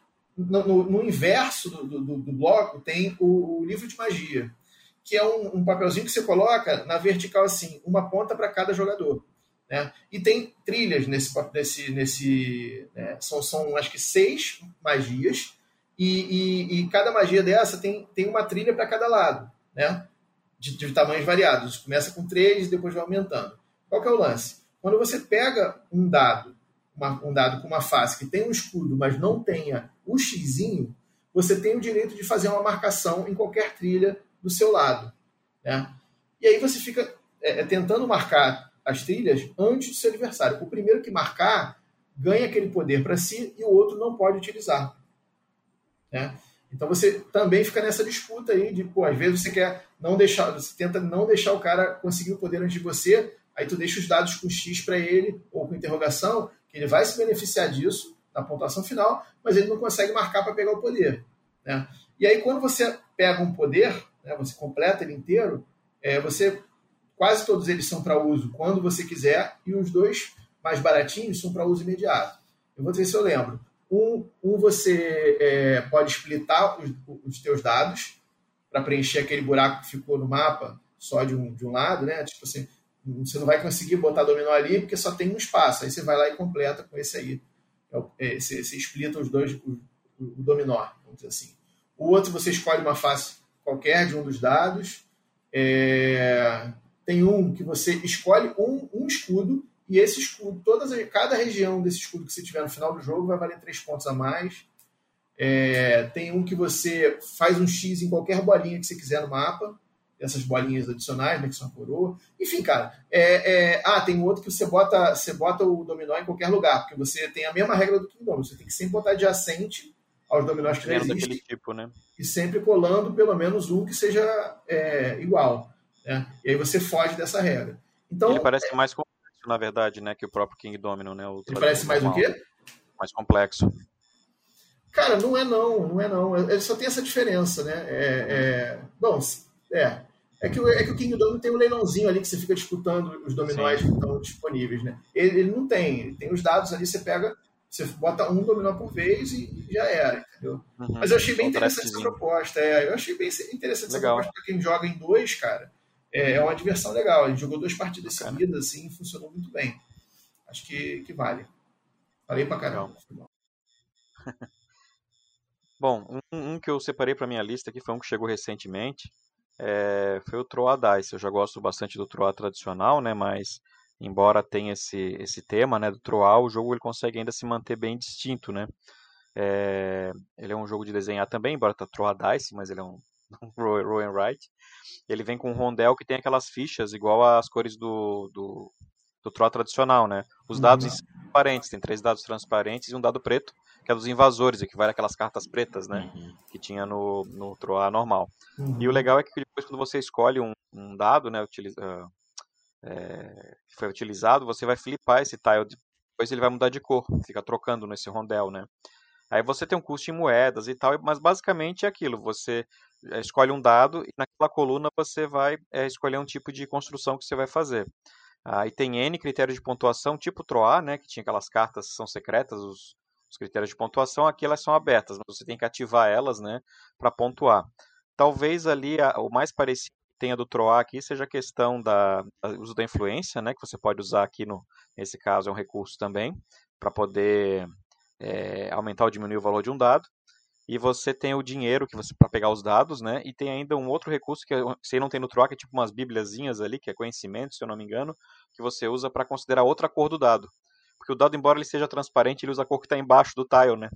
no, no, no inverso do, do, do, bloco tem o, o, livro de magia, que é um, um, papelzinho que você coloca na vertical assim, uma ponta para cada jogador. Né? E tem trilhas nesse, nesse, nesse né? são, são acho que seis magias e, e, e cada magia dessa tem, tem uma trilha para cada lado, né? De, de, tamanhos variados. Começa com três depois vai aumentando. Qual que é o lance? Quando você pega um dado, uma, um dado com uma face que tem um escudo, mas não tenha o xizinho, você tem o direito de fazer uma marcação em qualquer trilha do seu lado. Né? E aí você fica é, é tentando marcar as trilhas antes do seu adversário. O primeiro que marcar ganha aquele poder para si e o outro não pode utilizar. Né? Então você também fica nessa disputa aí de, pô, às vezes você quer não deixar, você tenta não deixar o cara conseguir o poder antes de você, aí tu deixa os dados com X para ele, ou com interrogação, que ele vai se beneficiar disso na pontuação final, mas ele não consegue marcar para pegar o poder. Né? E aí quando você pega um poder, né, você completa ele inteiro, é, você quase todos eles são para uso quando você quiser, e os dois mais baratinhos são para uso imediato. Eu vou ver se eu lembro. Um, um você é, pode splitar os, os teus dados para preencher aquele buraco que ficou no mapa só de um, de um lado, né? Tipo assim, você não vai conseguir botar dominó ali porque só tem um espaço. Aí você vai lá e completa com esse aí. É, é você, você splita os dois, o, o, dominó, vamos dizer assim. O outro você escolhe uma face qualquer de um dos dados. É, tem um que você escolhe um, um escudo e esse escudo, todas, cada região desse escudo que você tiver no final do jogo vai valer 3 pontos a mais. É, tem um que você faz um X em qualquer bolinha que você quiser no mapa. Essas bolinhas adicionais, né, que são a coroa. Enfim, cara. É, é, ah, tem outro que você bota, você bota o dominó em qualquer lugar, porque você tem a mesma regra do Kingdom. Você tem que sempre botar adjacente aos dominós que já existem. Tipo, né? E sempre colando pelo menos um que seja é, igual. Né? E aí você foge dessa regra. Então, Ele parece mais na verdade, né, que o próprio King Domino, né? Ele parece mais o quê? Mais complexo. Cara, não é não, não é não. Ele só tem essa diferença, né? É, é... Bom, é. É que, é que o King Domino tem um leilãozinho ali que você fica disputando os dominóis Sim. que estão disponíveis, né? Ele, ele, não tem. Ele tem os dados ali, você pega, você bota um dominó por vez e já era, entendeu? Uhum. Mas eu achei bem interessante essa proposta. É, eu achei bem interessante Legal. essa proposta para quem joga em dois, cara é, é uma diversão legal. Gente jogou duas partidas seguidas, assim, funcionou muito bem. Acho que, que vale. Falei pra caramba. Bom, um, um, que eu separei para minha lista aqui foi um que chegou recentemente. É, foi o Troa Dice. Eu já gosto bastante do Troa tradicional, né? Mas embora tenha esse, esse tema, né, do Troa, o jogo ele consegue ainda se manter bem distinto, né? É, ele é um jogo de desenhar também, embora tá Troa Dice, mas ele é um, um roll and write. Ele vem com um rondel que tem aquelas fichas igual às cores do, do, do Troá tradicional, né? Os Uhum. dados em si são transparentes, tem três dados transparentes e um dado preto, que é dos invasores, equivale àquelas cartas pretas, né? Uhum. Que tinha no, no Troá normal. Uhum. E o legal é que depois quando você escolhe um, um dado, né, utiliza, ah, é, que foi utilizado, você vai flipar esse tile, depois ele vai mudar de cor, fica trocando nesse rondel, né? Aí você tem um custo em moedas e tal, mas basicamente é aquilo, você eh, escolhe um dado e naquela coluna você vai eh, escolher um tipo de construção que você vai fazer. Aí tem N critérios de pontuação, tipo Troá, né, que tinha aquelas cartas que são secretas, os, os critérios de pontuação, aqui elas são abertas, mas você tem que ativar elas, né, para pontuar. Talvez ali a- o mais parecido que tenha do Troá aqui seja a questão da uso da influência, né, que você pode usar aqui no nesse caso é um recurso também para poder eh, aumentar ou diminuir o valor de um dado. E você tem o dinheiro que você para pegar os dados, né? E tem ainda um outro recurso que você não tem no Troá, que é tipo umas bibliazinhas ali, que é conhecimento, se eu não me engano, que você usa para considerar outra cor do dado. Porque o dado, embora ele seja transparente, ele usa a cor que está embaixo do tile, né?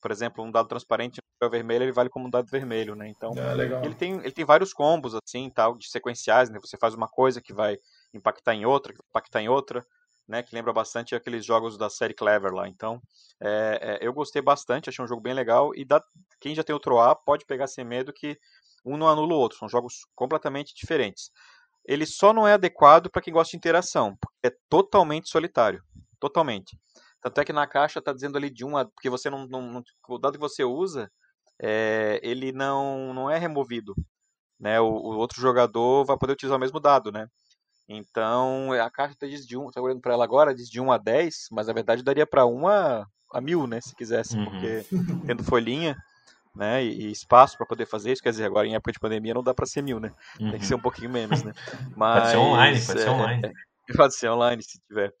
Por exemplo, um dado transparente no vermelho, ele vale como um dado vermelho, né? Então, legal. ele tem, ele tem vários combos, assim, tal, de sequenciais, né? Você faz uma coisa que vai impactar em outra, que vai impactar em outra, né? Que lembra bastante aqueles jogos da série Clever lá. Então, é, é, eu gostei bastante, achei um jogo bem legal. E dá, quem já tem o Troá pode pegar sem medo que um não anula o outro. São jogos completamente diferentes. Ele só não é adequado para quem gosta de interação, porque é totalmente solitário. Totalmente. Tanto é que na caixa está dizendo ali de um a. Porque você não, não, não- O dado que você usa, é, ele não, não é removido. Né? O, o outro jogador vai poder utilizar o mesmo dado, né? Então, a caixa tá diz de 1, tá olhando para ela agora, diz de 1 a 10, mas na verdade daria para 1 a, a 1000, né, se quisesse, Uhum. porque tendo folhinha, né, e, e espaço para poder fazer isso, quer dizer, agora em época de pandemia não dá para ser 1000, né? Tem que ser um pouquinho menos, né? Mas, Uhum. Pode ser online, pode ser é, online. Pode ser online, se tiver.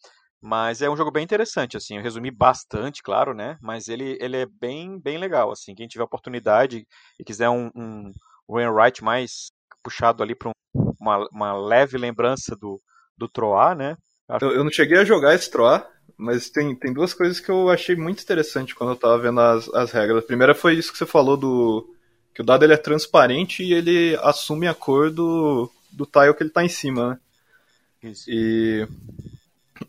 Mas é um jogo bem interessante, assim. Eu resumi bastante, claro, né? Mas ele, ele é bem, bem legal, assim. Quem tiver oportunidade e quiser um, um Wainwright mais puxado ali para uma, uma leve lembrança do, do Troá, né? Eu, eu não cheguei a jogar esse Troá, mas tem, tem duas coisas que eu achei muito interessante quando eu tava vendo as, as regras. A primeira foi isso que você falou do. Que o dado ele é transparente e ele assume a cor do, do tile que ele tá em cima, né? Isso. E.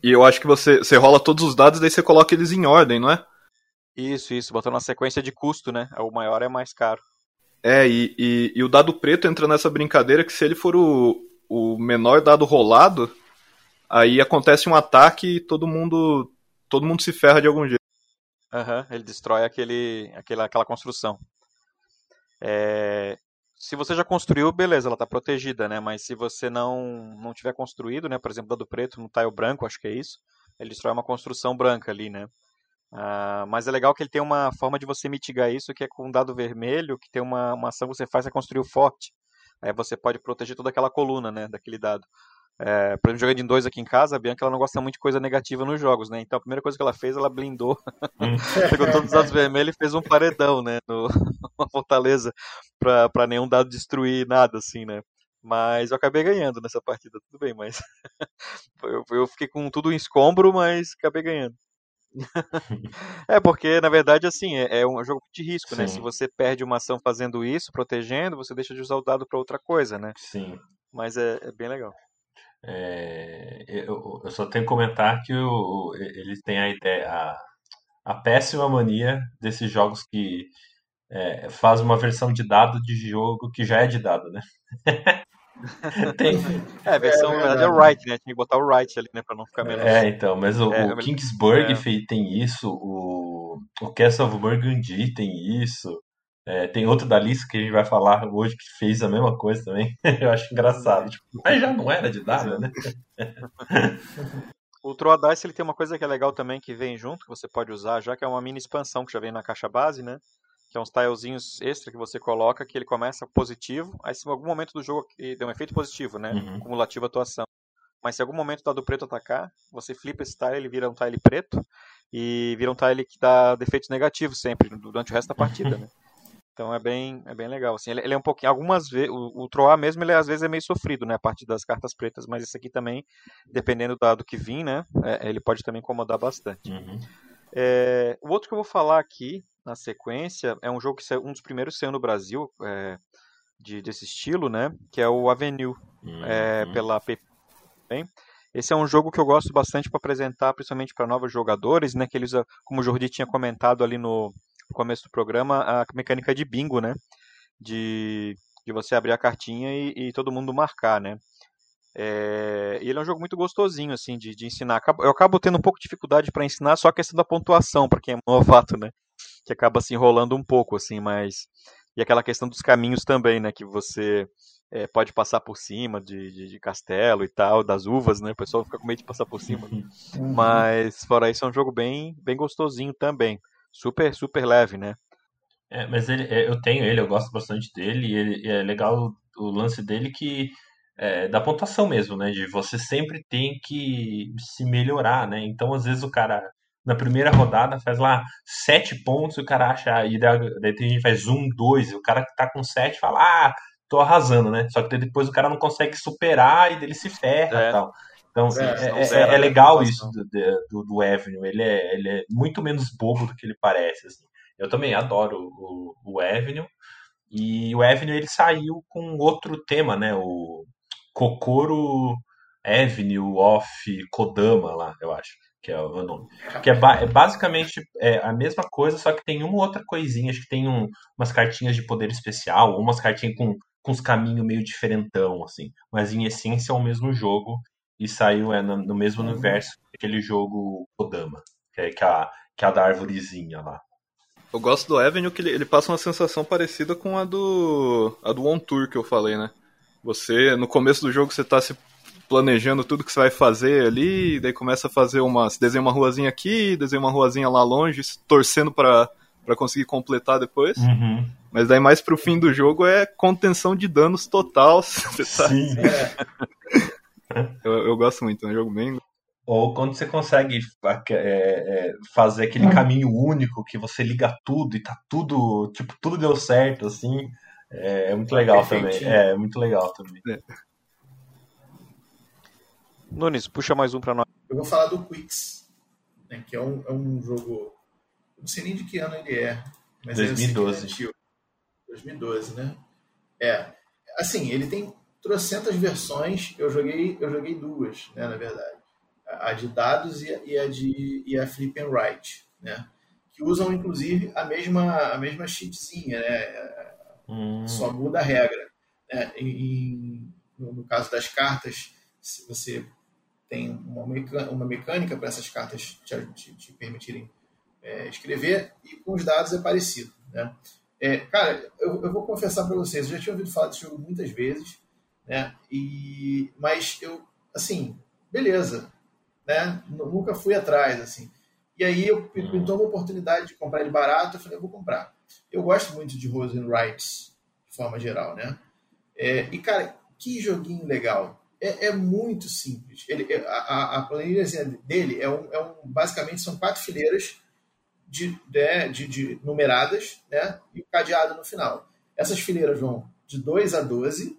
E eu acho que você, você rola todos os dados, daí você coloca eles em ordem, não é? Isso, isso, botando uma sequência de custo, né? O maior é mais caro. É, e, e, e o dado preto entra nessa brincadeira que se ele for o, o menor dado rolado, aí acontece um ataque e todo mundo todo mundo se ferra de algum jeito. Aham, ele destrói aquele, aquela, aquela construção. É, se você já construiu, beleza, ela está protegida, né? Mas se você não, não tiver construído, né? Por exemplo, dado preto no tile branco, acho que é isso, ele destrói uma construção branca ali, né? Ah, mas é legal que ele tem uma forma de você mitigar isso, que é com um dado vermelho, que tem uma, uma ação que você faz é construir o forte. Aí você pode proteger toda aquela coluna, né? Daquele dado. É, por exemplo, jogando em dois aqui em casa, a Bianca ela não gosta muito de coisa negativa nos jogos, né? Então a primeira coisa que ela fez, ela blindou, Hum. pegou todos os dados vermelhos e fez um paredão, né? No, uma fortaleza pra, pra nenhum dado destruir nada, assim, né? Mas eu acabei ganhando nessa partida, tudo bem, mas eu, eu fiquei com tudo em escombro, mas acabei ganhando. é, porque na verdade, assim, é, é um jogo de risco, né? Sim. Se você perde uma ação fazendo isso, protegendo, você deixa de usar o dado pra outra coisa, né? Sim. Mas é, é bem legal. É, eu, eu só tenho que comentar que o, o- eles têm a ideia, a, a péssima mania desses jogos que é, faz uma versão de dado de jogo que já é de dado, né? Tem, É, a versão, É na verdade, é o né? Tinha que botar o right ali, né? Pra não ficar menos. é, então, mas o, É, o me- Kingsburg é. tem isso, o, o Castle of Burgundy tem isso, é, tem outro da lista que a gente vai falar hoje que fez a mesma coisa também. Eu acho engraçado. Tipo, mas já não era de dado, né? O Troa Dice ele tem uma coisa que é legal também que vem junto, que você pode usar, já que é uma mini expansão que já vem na caixa base, né? Que é uns tilezinhos extra que você coloca, que ele começa positivo, aí se em algum momento do jogo tem um efeito positivo, né? Uhum. Cumulativo atuação. Mas se em algum momento o dado preto atacar, você flipa esse tile, ele vira um tile preto e vira um tile que dá defeitos negativos sempre, durante o resto da partida, né? Então é bem, é bem legal. Assim, ele, ele é um pouquinho. Algumas vezes. O, o Troá mesmo, ele às vezes é meio sofrido, né? A parte das cartas pretas, mas esse aqui também, dependendo do dado que vir, né? é, ele pode também incomodar bastante. Uhum. É, o outro que eu vou falar aqui na sequência é um jogo que saiu, um dos primeiros que saiu no Brasil é, de, desse estilo, né? Que é o Avenue, é, Uhum. pela PP. também. Esse é um jogo que eu gosto bastante para apresentar, principalmente para novos jogadores, né? Que ele usa, como o Jordi tinha comentado ali no começo do programa, a mecânica de bingo, né? De, de você abrir a cartinha e, e todo mundo marcar, né? É, ele é um jogo muito gostosinho, assim, de, de ensinar. Eu acabo tendo um pouco de dificuldade para ensinar só a questão da pontuação, para quem é novato, né? Que acaba se enrolando um pouco, assim, mas. E aquela questão dos caminhos também, né? Que você é, pode passar por cima de, de, de, castelo e tal, das uvas, né? O pessoal fica com medo de passar por cima. Né? Uhum. Mas fora isso é um jogo bem, bem gostosinho também. Super, super leve, né? É, mas ele, é, eu tenho ele, eu gosto bastante dele, e ele, é legal o, o lance dele que é, da pontuação mesmo, né? De você sempre tem que se melhorar, né? Então, às vezes, o cara na primeira rodada faz lá sete pontos e o cara acha. E daí tem gente que faz um, dois, e o cara que tá com sete fala, ah, tô arrasando, né? Só que depois o cara não consegue superar e dele se ferra e é. tal. Então, é, é, é, é legal isso do, do, do Avenue. Ele é, ele é muito menos bobo do que ele parece. Assim. Eu também adoro o, o Avenue. E o Avenue ele saiu com outro tema, né? O Kokoro Avenue of Kodama lá, eu acho que é o nome. Que é, ba é basicamente é, a mesma coisa, só que tem uma outra coisinha. Acho que tem um, umas cartinhas de poder especial, umas cartinhas com com os caminhos meio diferentão, assim. Mas em essência é o mesmo jogo e saiu é, no, no mesmo uhum. universo aquele jogo Kodama, que é, que, é a, que é a da árvorezinha lá. Eu gosto do Avenue que ele, ele, passa uma sensação parecida com a do a do On Tour que eu falei, né? Você, no começo do jogo, você tá se planejando tudo que você vai fazer ali, daí começa a fazer uma. Você desenha uma ruazinha aqui, desenha uma ruazinha lá longe, torcendo para conseguir completar depois. Uhum. Mas daí mais pro fim do jogo é contenção de danos total. Tá... Sim. eu, eu, gosto muito, é um jogo bem. Ou quando você consegue é, é, fazer aquele caminho único que você liga tudo e tá tudo, tipo, tudo deu certo, assim. É, é muito legal também. É, é, muito legal também. É. Nunes, puxa mais um pra nós. Eu vou falar do Quicks, né, que é um, é um jogo. Não sei nem de que ano ele é. Mas 2012. É 2012, né? É. Assim, ele tem trocentas versões. Eu joguei, eu joguei duas, né, na verdade. A de dados e a, e a de e a Flip and Write, né? Que usam inclusive a mesma a mesma cheatzinha, né? Hum. Só muda a regra. Né? Em, no, no, caso das cartas, se você tem uma, mecânica, uma mecânica para essas cartas te, te, te permitirem é, escrever, e com os dados é parecido. Né? É, cara, eu, eu, vou confessar para vocês, eu já tinha ouvido falar desse jogo muitas vezes, né? E, mas eu, assim, beleza, né? Nunca fui atrás, assim. E aí eu pintou uma oportunidade de comprar ele barato, eu falei, eu vou comprar. Eu gosto muito de Rosen Wrights, de forma geral, né? É, e, cara, que joguinho legal. É, é muito simples. Ele, é, a, a planilha dele é um, é um, basicamente são quatro fileiras de, de, né, de, de numeradas, né? E o cadeado no final. Essas fileiras vão de 2 a 12,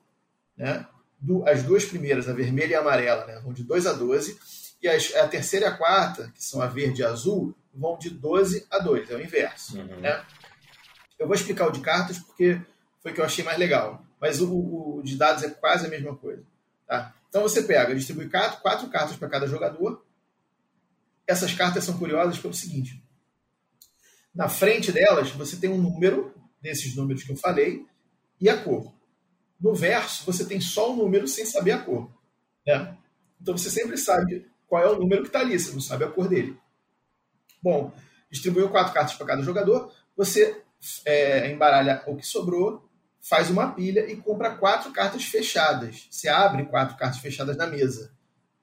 né? Do, as duas primeiras, a vermelha e a amarela, né? vão de 2 a 12, e as, a terceira e a quarta, que são a verde e a azul, vão de 12 a 2, é o inverso. Uhum. Né? Eu vou explicar o de cartas porque foi o que eu achei mais legal, mas o, o de dados é quase a mesma coisa. Tá? Então você pega, distribui quatro, quatro cartas para cada jogador. Essas cartas são curiosas pelo seguinte: na frente delas, você tem um número, desses números que eu falei, e a cor. No verso, você tem só o número sem saber a cor. Né? Então você sempre sabe qual é o número que está ali, você não sabe a cor dele. Bom, distribuiu quatro cartas para cada jogador, você é, embaralha o que sobrou, faz uma pilha e compra quatro cartas fechadas. Você abre quatro cartas fechadas na mesa.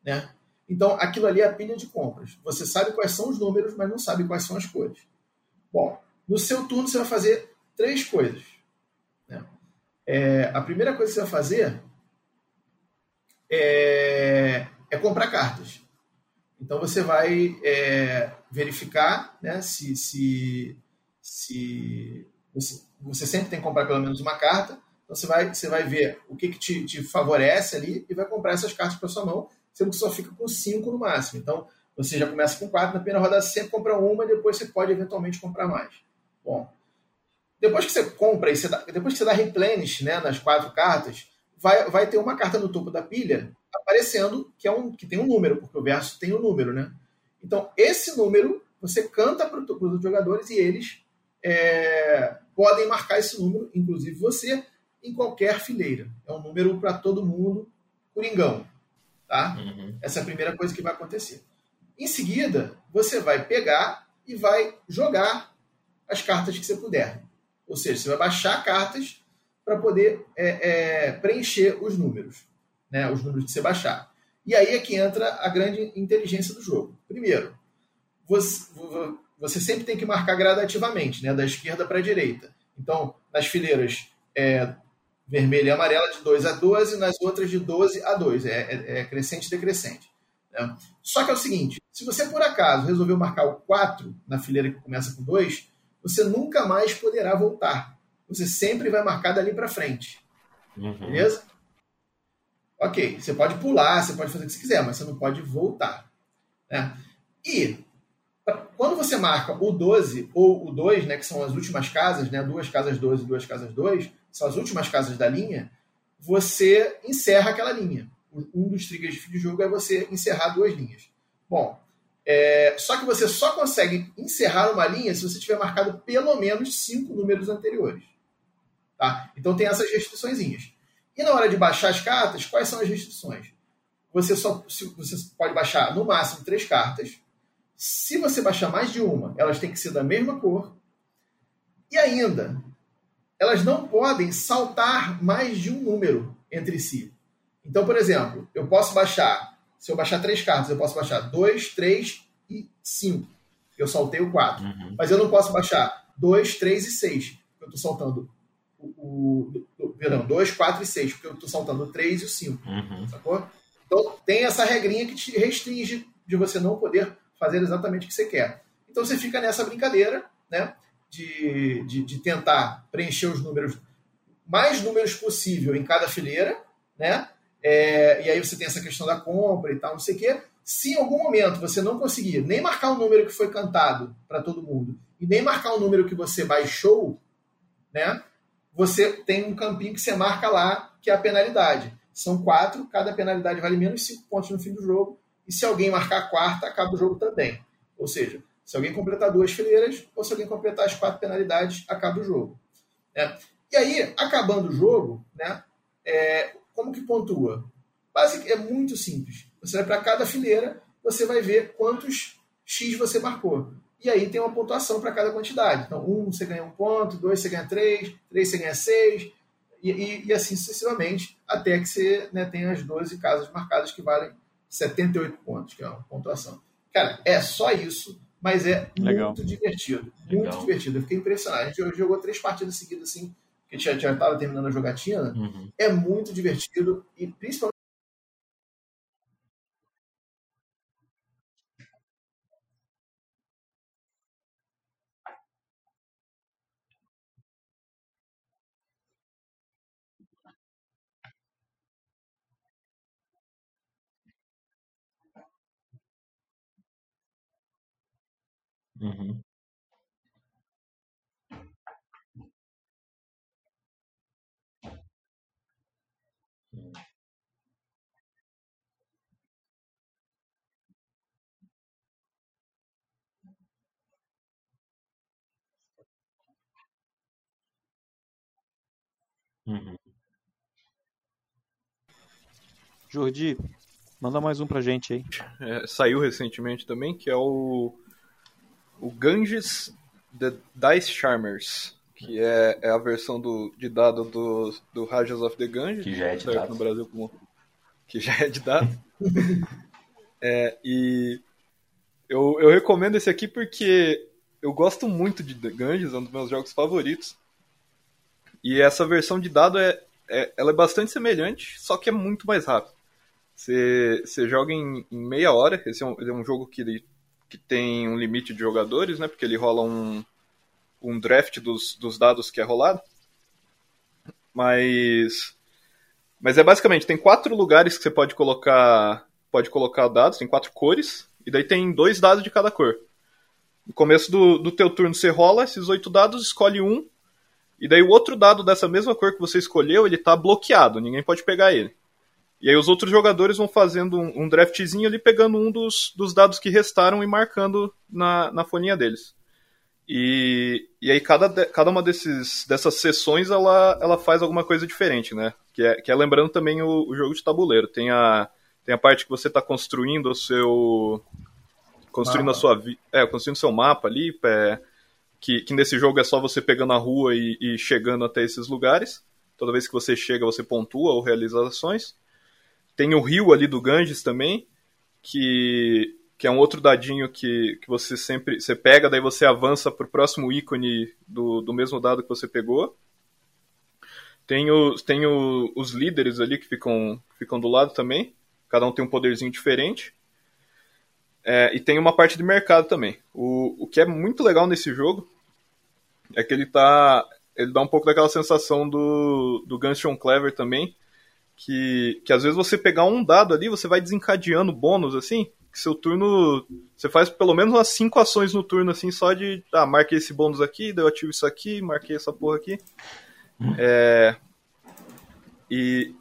Né? Então, aquilo ali é a pilha de compras. Você sabe quais são os números, mas não sabe quais são as cores. Bom, no seu turno você vai fazer três coisas. É, a primeira coisa que você vai fazer é, é comprar cartas. Então você vai é, verificar né, se, se, se você, você, sempre tem que comprar pelo menos uma carta. Então você vai, você vai ver o que, que te, te favorece ali e vai comprar essas cartas para sua mão, sendo que só fica com cinco no máximo. Então você já começa com quatro, na primeira rodada você sempre compra uma e depois você pode eventualmente comprar mais. Bom, depois que você compra e você dá, depois que você dá replenish né, nas quatro cartas, vai, vai ter uma carta no topo da pilha aparecendo que, é um, que tem um número, porque o verso tem um número, né? Então, esse número você canta para os jogadores e eles é, podem marcar esse número, inclusive você, em qualquer fileira. É um número para todo mundo, coringão. Tá? Uhum. Essa é a primeira coisa que vai acontecer. Em seguida, você vai pegar e vai jogar as cartas que você puder. Ou seja, você vai baixar cartas para poder é, é, preencher os números, né? os números que você baixar. E aí é que entra a grande inteligência do jogo. Primeiro, você, você sempre tem que marcar gradativamente, né? da esquerda para a direita. Então, nas fileiras é, vermelha e amarela, de 2 a 12, nas outras de 12 a 2. É, é, é crescente e decrescente. Né? Só que é o seguinte: se você por acaso resolveu marcar o 4 na fileira que começa com 2, você nunca mais poderá voltar. Você sempre vai marcar dali para frente. Uhum. Beleza? Ok, você pode pular, você pode fazer o que você quiser, mas você não pode voltar. Né? E quando você marca o 12 ou o 2, né, que são as últimas casas, né, duas casas 12 e duas casas 2, são as últimas casas da linha, você encerra aquela linha. Um dos triggers de jogo é você encerrar duas linhas. Bom, é, só que você só consegue encerrar uma linha se você tiver marcado pelo menos cinco números anteriores. Tá? Então tem essas restrições. E na hora de baixar as cartas, quais são as restrições? Você só você pode baixar no máximo três cartas se você baixar mais de uma, elas têm que ser da mesma cor. E ainda, elas não podem saltar mais de um número entre si. Então, por exemplo, eu posso baixar, se eu baixar três cartas, eu posso baixar dois, três e cinco. Eu saltei o quatro. Uhum. Mas eu não posso baixar dois, três e seis. Eu estou saltando o, o, o, perdão, dois, quatro e seis, porque eu estou saltando o três e o cinco. Uhum. Sacou? Então tem essa regrinha que te restringe de você não poder fazer exatamente o que você quer. Então você fica nessa brincadeira, né? De, de, de tentar preencher os números, mais números possível em cada fileira, né? É, e aí você tem essa questão da compra e tal, não sei o quê. Se em algum momento você não conseguir nem marcar o número que foi cantado para todo mundo e nem marcar o número que você baixou, né? Você tem um campinho que você marca lá, que é a penalidade. São quatro, cada penalidade vale menos cinco pontos no fim do jogo. E se alguém marcar a quarta, acaba o jogo também. Ou seja, se alguém completar duas fileiras, ou se alguém completar as quatro penalidades, acaba o jogo. Né? E aí, acabando o jogo, né, é, como que pontua? Basicamente, é muito simples. Você vai para cada fileira, você vai ver quantos X você marcou. E aí tem uma pontuação para cada quantidade. Então, um você ganha um ponto, dois você ganha três, três você ganha seis, e, e, e assim sucessivamente, até que você né, tenha as 12 casas marcadas que valem 78 pontos, que é uma pontuação. Cara, é só isso, mas é Legal. muito divertido. Muito Legal. divertido. Eu fiquei impressionado. A gente jogou três partidas seguidas assim, que já estava terminando a jogatina. Uhum. É muito divertido e principalmente Uhum. Uhum. Jordi, manda mais um pra gente aí. É, saiu recentemente também, que é o o Ganges The Dice Charmers, que é, é a versão do, de dado do, do Rajas of the Ganges, que já é de dado. no Brasil como que já é de dado. é, e eu, eu recomendo esse aqui porque eu gosto muito de Ganges, é um dos meus jogos favoritos. E essa versão de dado é, é, ela é bastante semelhante, só que é muito mais rápido. Você, você joga em, em meia hora. Esse é um, é um jogo que ele que tem um limite de jogadores, né? Porque ele rola um, um draft dos, dos dados que é rolado. Mas. Mas é basicamente, tem quatro lugares que você pode colocar. Pode colocar dados, tem quatro cores, e daí tem dois dados de cada cor. No começo do, do teu turno você rola esses oito dados, escolhe um, E daí o outro dado dessa mesma cor que você escolheu, ele tá bloqueado, ninguém pode pegar ele. E aí os outros jogadores vão fazendo um, um draftzinho ali, pegando um dos, dos dados que restaram e marcando na, na folhinha deles. E, e aí cada, cada uma desses, dessas sessões ela, ela faz alguma coisa diferente, né? Que é, que é lembrando também o, o jogo de tabuleiro. Tem a, tem a parte que você está construindo o seu. Construindo mapa. a sua vida. É, construindo seu mapa ali. É, que, que nesse jogo é só você pegando a rua e, e chegando até esses lugares. Toda vez que você chega, você pontua ou realiza ações. Tem o rio ali do Ganges também, que que é um outro dadinho que, que você sempre você pega, daí você avança para o próximo ícone do, do mesmo dado que você pegou. Tem, o, tem o, os líderes ali que ficam, ficam do lado também. Cada um tem um poderzinho diferente. É, e tem uma parte de mercado também. O, o que é muito legal nesse jogo é que ele tá. Ele dá um pouco daquela sensação do, do Gunstone Clever também. Que, que às vezes você pegar um dado ali, você vai desencadeando bônus assim que seu turno. Você faz pelo menos umas 5 ações no turno, assim, só de. Ah, marquei esse bônus aqui, daí eu ativo isso aqui, marquei essa porra aqui. Hum. É. E.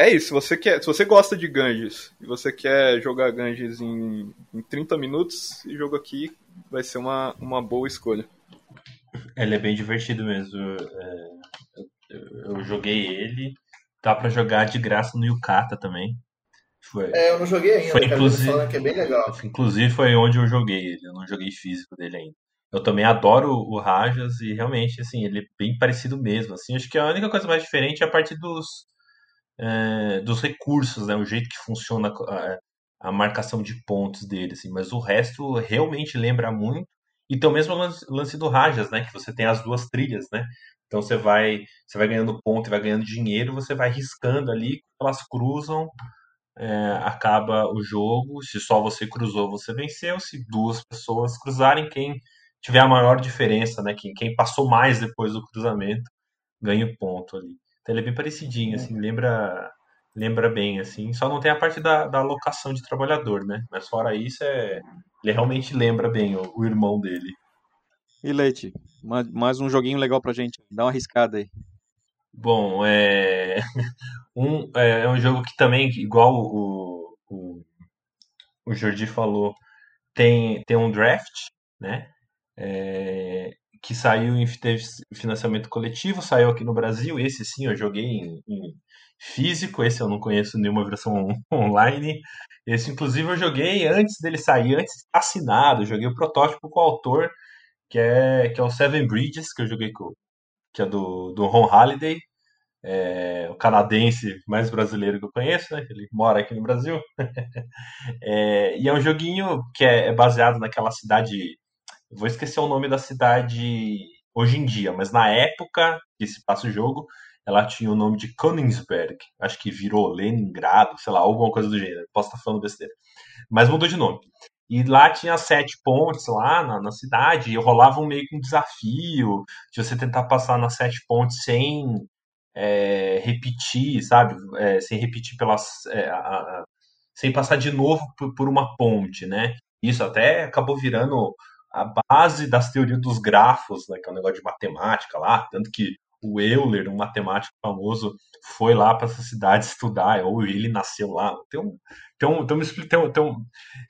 É isso, se você, quer, se você gosta de Ganges e você quer jogar Ganges em, em 30 minutos, esse jogo aqui vai ser uma, uma boa escolha. Ele é bem divertido mesmo. É, eu, eu, joguei ele. Dá para jogar de graça no Yukata também. Foi. É, eu não joguei ainda, foi, inclusive, que é bem legal. Inclusive foi onde eu joguei ele, eu não joguei físico dele ainda. Eu também adoro o Rajas e realmente, assim, ele é bem parecido mesmo. Assim, acho que a única coisa mais diferente é a parte dos, é, dos recursos, né? O jeito que funciona a, a, marcação de pontos dele, assim. Mas o resto realmente lembra muito. E tem o mesmo lance, lance do Rajas, né? Que você tem as duas trilhas, né? Então você vai, você vai ganhando ponto e vai ganhando dinheiro, você vai riscando ali, elas cruzam é, acaba o jogo. Se só você cruzou, você venceu. Se duas pessoas cruzarem, quem tiver a maior diferença, né? Quem, quem passou mais depois do cruzamento ganha o ponto ali. Então ele é bem parecidinho, assim, lembra lembra bem, assim. Só não tem a parte da, da alocação de trabalhador, né? Mas fora isso, é, ele realmente lembra bem o, o irmão dele. E Leite, mais um joguinho legal pra gente. Dá uma arriscada aí. Bom, é um, é, é um jogo que também, igual o, o, o Jordi falou, tem, tem um draft, né? É, que saiu em financiamento coletivo, saiu aqui no Brasil. Esse sim eu joguei em, em físico, esse eu não conheço nenhuma versão online. Esse, inclusive, eu joguei antes dele sair, antes assinado. Joguei o protótipo com o autor, que é, que é o Seven Bridges, que eu joguei com, que é do, do Ron Halliday, é, o canadense mais brasileiro que eu conheço, né? Ele mora aqui no Brasil. é, e é um joguinho que é, é, baseado naquela cidade. Vou esquecer o nome da cidade hoje em dia, mas na época que se passa o jogo, ela tinha o nome de Königsberg. Acho que virou Leningrado, sei lá, alguma coisa do gênero. Posso estar falando besteira. Mas mudou de nome. E lá tinha sete pontes lá na, na cidade, e rolava um meio que um desafio de você tentar passar nas sete pontes sem é, repetir, sabe? É, sem repetir pelas. É, a, a, sem passar de novo por, por, uma ponte, né? Isso até acabou virando a base das teorias dos grafos, né? Que é um negócio de matemática lá, tanto que o Euler, um matemático famoso, foi lá para essa cidade estudar, ou ele nasceu lá. Tem um, tem um, tem um, tem, um,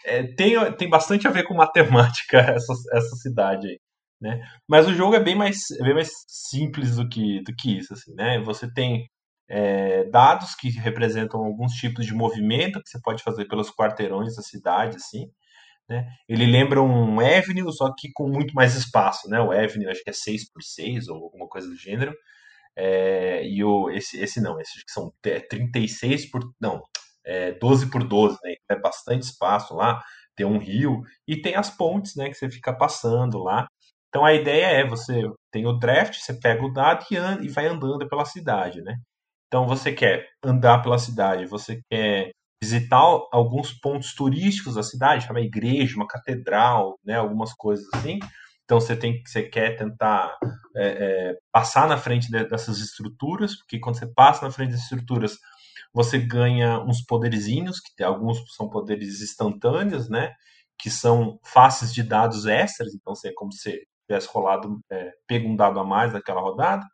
é, tem, tem bastante a ver com matemática essa, essa cidade aí. Né? Mas o jogo é bem mais, é bem mais simples do que, do que isso. Assim, né? Você tem é, dados que representam alguns tipos de movimento que você pode fazer pelos quarteirões da cidade. Assim, né? Ele lembra um Avenue, só que com muito mais espaço. Né? O Avenue acho que é 6x6 ou alguma coisa do gênero. É, e o, esse, esse não, esses que são 36 por. Não, é, 12 por 12, né? É bastante espaço lá. Tem um rio e tem as pontes, né? Que você fica passando lá. Então a ideia é você tem o draft, você pega o dado e, e vai andando pela cidade, né? Então você quer andar pela cidade, você quer visitar alguns pontos turísticos da cidade, uma igreja, uma catedral, né? Algumas coisas assim. Então você tem você quer tentar é, é, passar na frente dessas estruturas, porque quando você passa na frente das estruturas você ganha uns poderzinhos, que tem, alguns são poderes instantâneos, né? Que são faces de dados extras, então você é como se tivesse rolado, é, pego um dado a mais naquela rodada.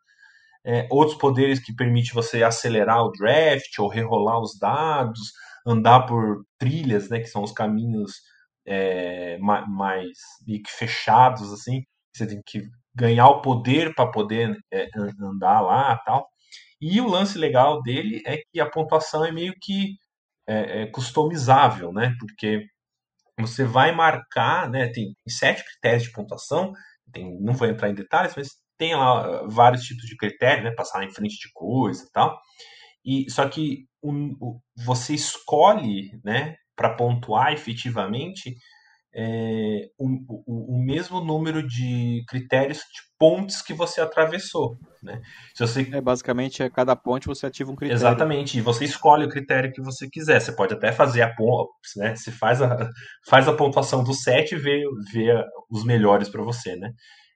É, outros poderes que permitem você acelerar o draft ou rerolar os dados, andar por trilhas, né, que são os caminhos é, mais fechados, assim. Você tem que ganhar o poder para poder é, andar lá tal. E o lance legal dele é que a pontuação é meio que é, é customizável, né? Porque você vai marcar, né? Tem sete critérios de pontuação, tem, não vou entrar em detalhes, mas tem lá vários tipos de critérios, né? Passar em frente de coisa e tal. E só que o, você escolhe, né? Para pontuar efetivamente é, o, o, o, mesmo número de critérios de pontes que você atravessou. Né? Se você... É, basicamente, a cada ponte você ativa um critério. Exatamente, e você escolhe o critério que você quiser. Você pode até fazer a né? Você faz a, faz a pontuação do set e vê, vê os melhores para você. Né?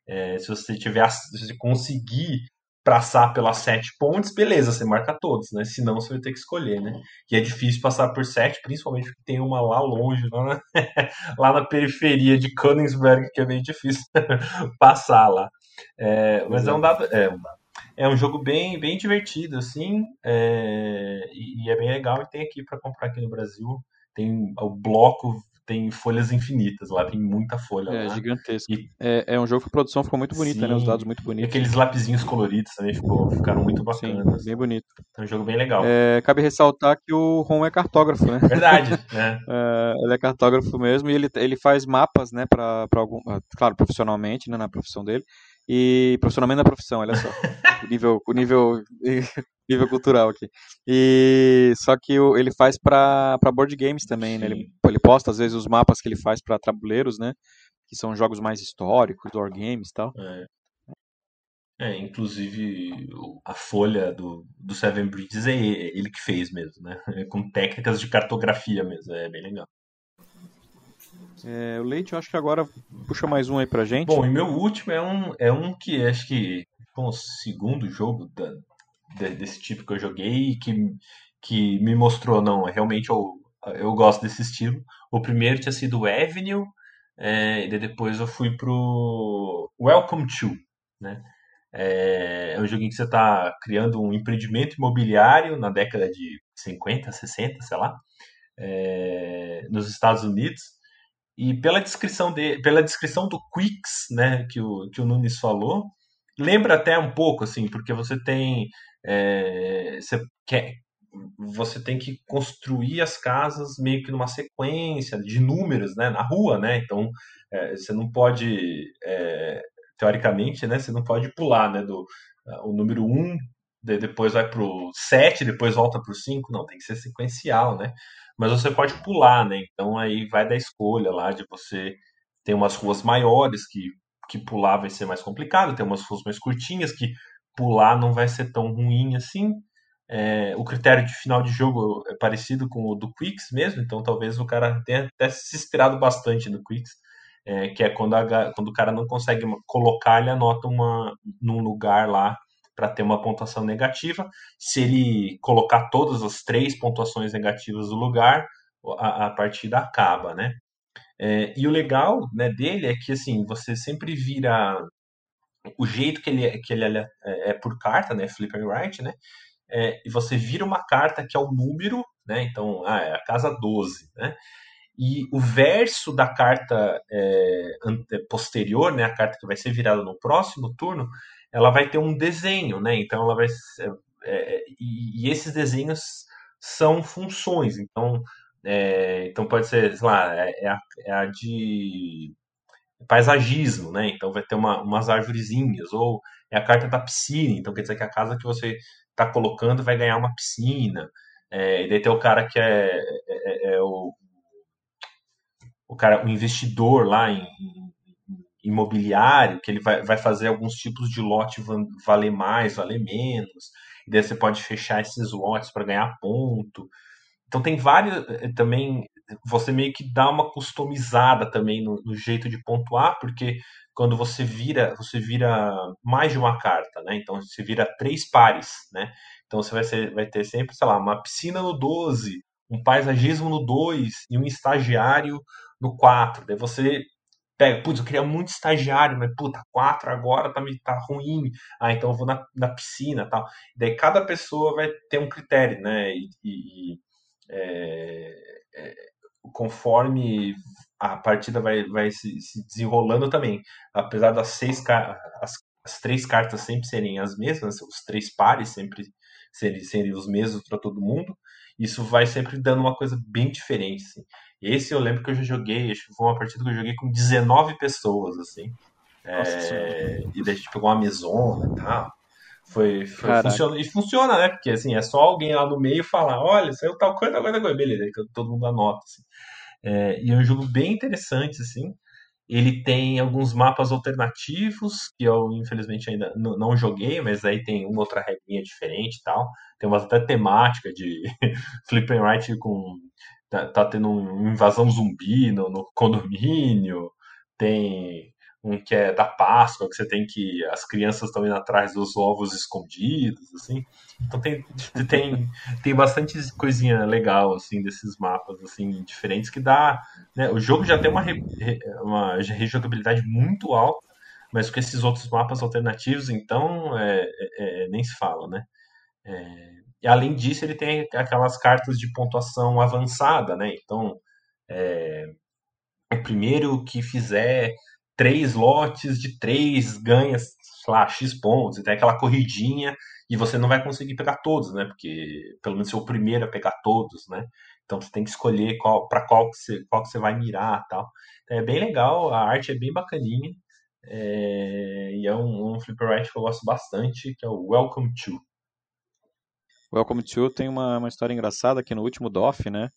É, se você tiver, se você conseguir passar pelas sete pontes, beleza, você marca todos, né? Senão você vai ter que escolher, né? E é difícil passar por sete, principalmente porque tem uma lá longe, lá na, lá na periferia de Königsberg, que é bem difícil passar lá. É, mas é um dado. É, é um jogo bem, bem divertido, assim, é, e, e, é bem legal. E tem aqui para comprar aqui no Brasil. Tem o bloco tem folhas infinitas lá, tem muita folha é, lá. Gigantesco. E... É, é um jogo que a produção ficou muito bonita, Sim. né? Os dados muito bonitos. E aqueles lapisinhos coloridos também ficou, ficaram muito bacanas. Sim, bem bonito. É um jogo bem legal. É, cabe ressaltar que o Ron é cartógrafo, né? Verdade, né? é, ele é cartógrafo mesmo e ele, ele faz mapas, né, para algum, ah, claro, profissionalmente, né, na profissão dele, e profissionalmente na profissão, olha só. o nível, o nível nível cultural aqui. E só que o, ele faz para board games também, né? Ele, ele posta às vezes os mapas que ele faz para tabuleiros, né? Que são jogos mais históricos, war games e tal. É. É, inclusive a folha do, do Seven Bridges é ele que fez mesmo, né? É com técnicas de cartografia mesmo, é bem legal. É, o Leite, eu acho que agora puxa mais um aí pra gente. Bom, e meu último é um, é um que acho que foi o segundo jogo da, de, desse tipo que eu joguei e que, que me mostrou, não, realmente eu, eu gosto desse estilo. O primeiro tinha sido o Avenue, é, e depois eu fui pro Welcome to, né? É, é um joguinho que você está criando um empreendimento imobiliário na década de 50, 60, sei lá, é, nos Estados Unidos. E pela descrição, de, pela descrição do Quicks, né, que o, que o Nunes falou, lembra até um pouco, assim, porque você tem é, você, quer, você tem que construir as casas meio que numa sequência de números, né, na rua, né? Então é, você não pode, é, teoricamente, né, você não pode pular, né, do o número 1, depois vai para o 7, depois volta para o 5, não, tem que ser sequencial, né? Mas você pode pular, né? Então aí vai da escolha lá de você ter umas ruas maiores que que pular vai ser mais complicado, tem umas ruas mais curtinhas que pular não vai ser tão ruim assim. É, o critério de final de jogo é parecido com o do Quicks mesmo, então talvez o cara tenha até se inspirado bastante no Quicks, é, que é quando, a, quando o cara não consegue colocar, ele anota uma, num lugar lá para ter uma pontuação negativa. Se ele colocar todas as três pontuações negativas do lugar, a, a partida acaba, né? É, e o legal né, dele é que assim você sempre vira o jeito que ele, é, que ele é, é, é por carta, né, flip and write, né, é, e você vira uma carta que é o número, né, então, ah, é a casa 12, né, e o verso da carta é, posterior, né, a carta que vai ser virada no próximo turno, ela vai ter um desenho, né, então ela vai é, e, e, esses desenhos são funções, então então pode ser, sei lá, é, a, é a de paisagismo, né? Então vai ter uma, umas árvorezinhas, ou é a carta da piscina, então quer dizer que a casa que você está colocando vai ganhar uma piscina. É, e daí tem o cara que é, é, é, é o, o cara, o investidor lá em, em, imobiliário, que ele vai, vai fazer alguns tipos de lote valer mais, valer menos. E daí você pode fechar esses lotes para ganhar ponto. Então tem vários eh, também você meio que dá uma customizada também no, no, jeito de pontuar, porque quando você vira, você vira mais de uma carta, né? Então você vira três pares, né? Então você vai, ser, vai ter sempre, sei lá, uma piscina no 12, um paisagismo no 2 e um estagiário no 4. Daí você pega, putz, eu queria muito estagiário, mas puta, quatro agora tá, tá ruim. Ah, então eu vou na, na piscina tal. Daí cada pessoa vai ter um critério, né? E, e é, é, conforme a partida vai, vai se, se, desenrolando também. Apesar das seis as, as três cartas sempre serem as mesmas, os três pares sempre serem, serem os mesmos para todo mundo, isso vai sempre dando uma coisa bem diferente. Assim. Esse eu lembro que eu já joguei, acho que foi uma partida que eu joguei com 19 pessoas, assim. É, e daí a gente pegou uma mesona e tal. Foi, foi funciona, e funciona, né? Porque assim, é só alguém lá no meio falar, olha, saiu tal coisa, tal coisa, coisa. beleza, aí todo mundo anota. Assim. É, e é um jogo bem interessante, assim. Ele tem alguns mapas alternativos, que eu infelizmente ainda não joguei, mas aí tem uma outra regrinha diferente e tal. Tem uma até temática de flip and right com tá, tá tendo uma invasão zumbi no, no, condomínio, tem um que é da Páscoa, que você tem que. As crianças estão indo atrás dos ovos escondidos, assim. Então tem, tem, tem bastante coisinha legal, assim, desses mapas, assim, diferentes, que dá. Né? O jogo já tem uma, re, uma rejogabilidade muito alta, mas com esses outros mapas alternativos, então, é, é, é nem se fala, né? É, e além disso, ele tem aquelas cartas de pontuação avançada, né? Então, é, o primeiro que fizer três lotes de três ganha, sei lá, X pontos, e tem aquela corridinha, e você não vai conseguir pegar todos, né? Porque pelo menos é o primeiro a pegar todos, né? Então você tem que escolher qual para qual que você qual que você vai mirar, tal. Então, é bem legal, a arte é bem bacaninha. É, e é um, um flipper que eu gosto bastante, que é o Welcome to. Welcome to tem uma, uma história engraçada que no último DOF, né?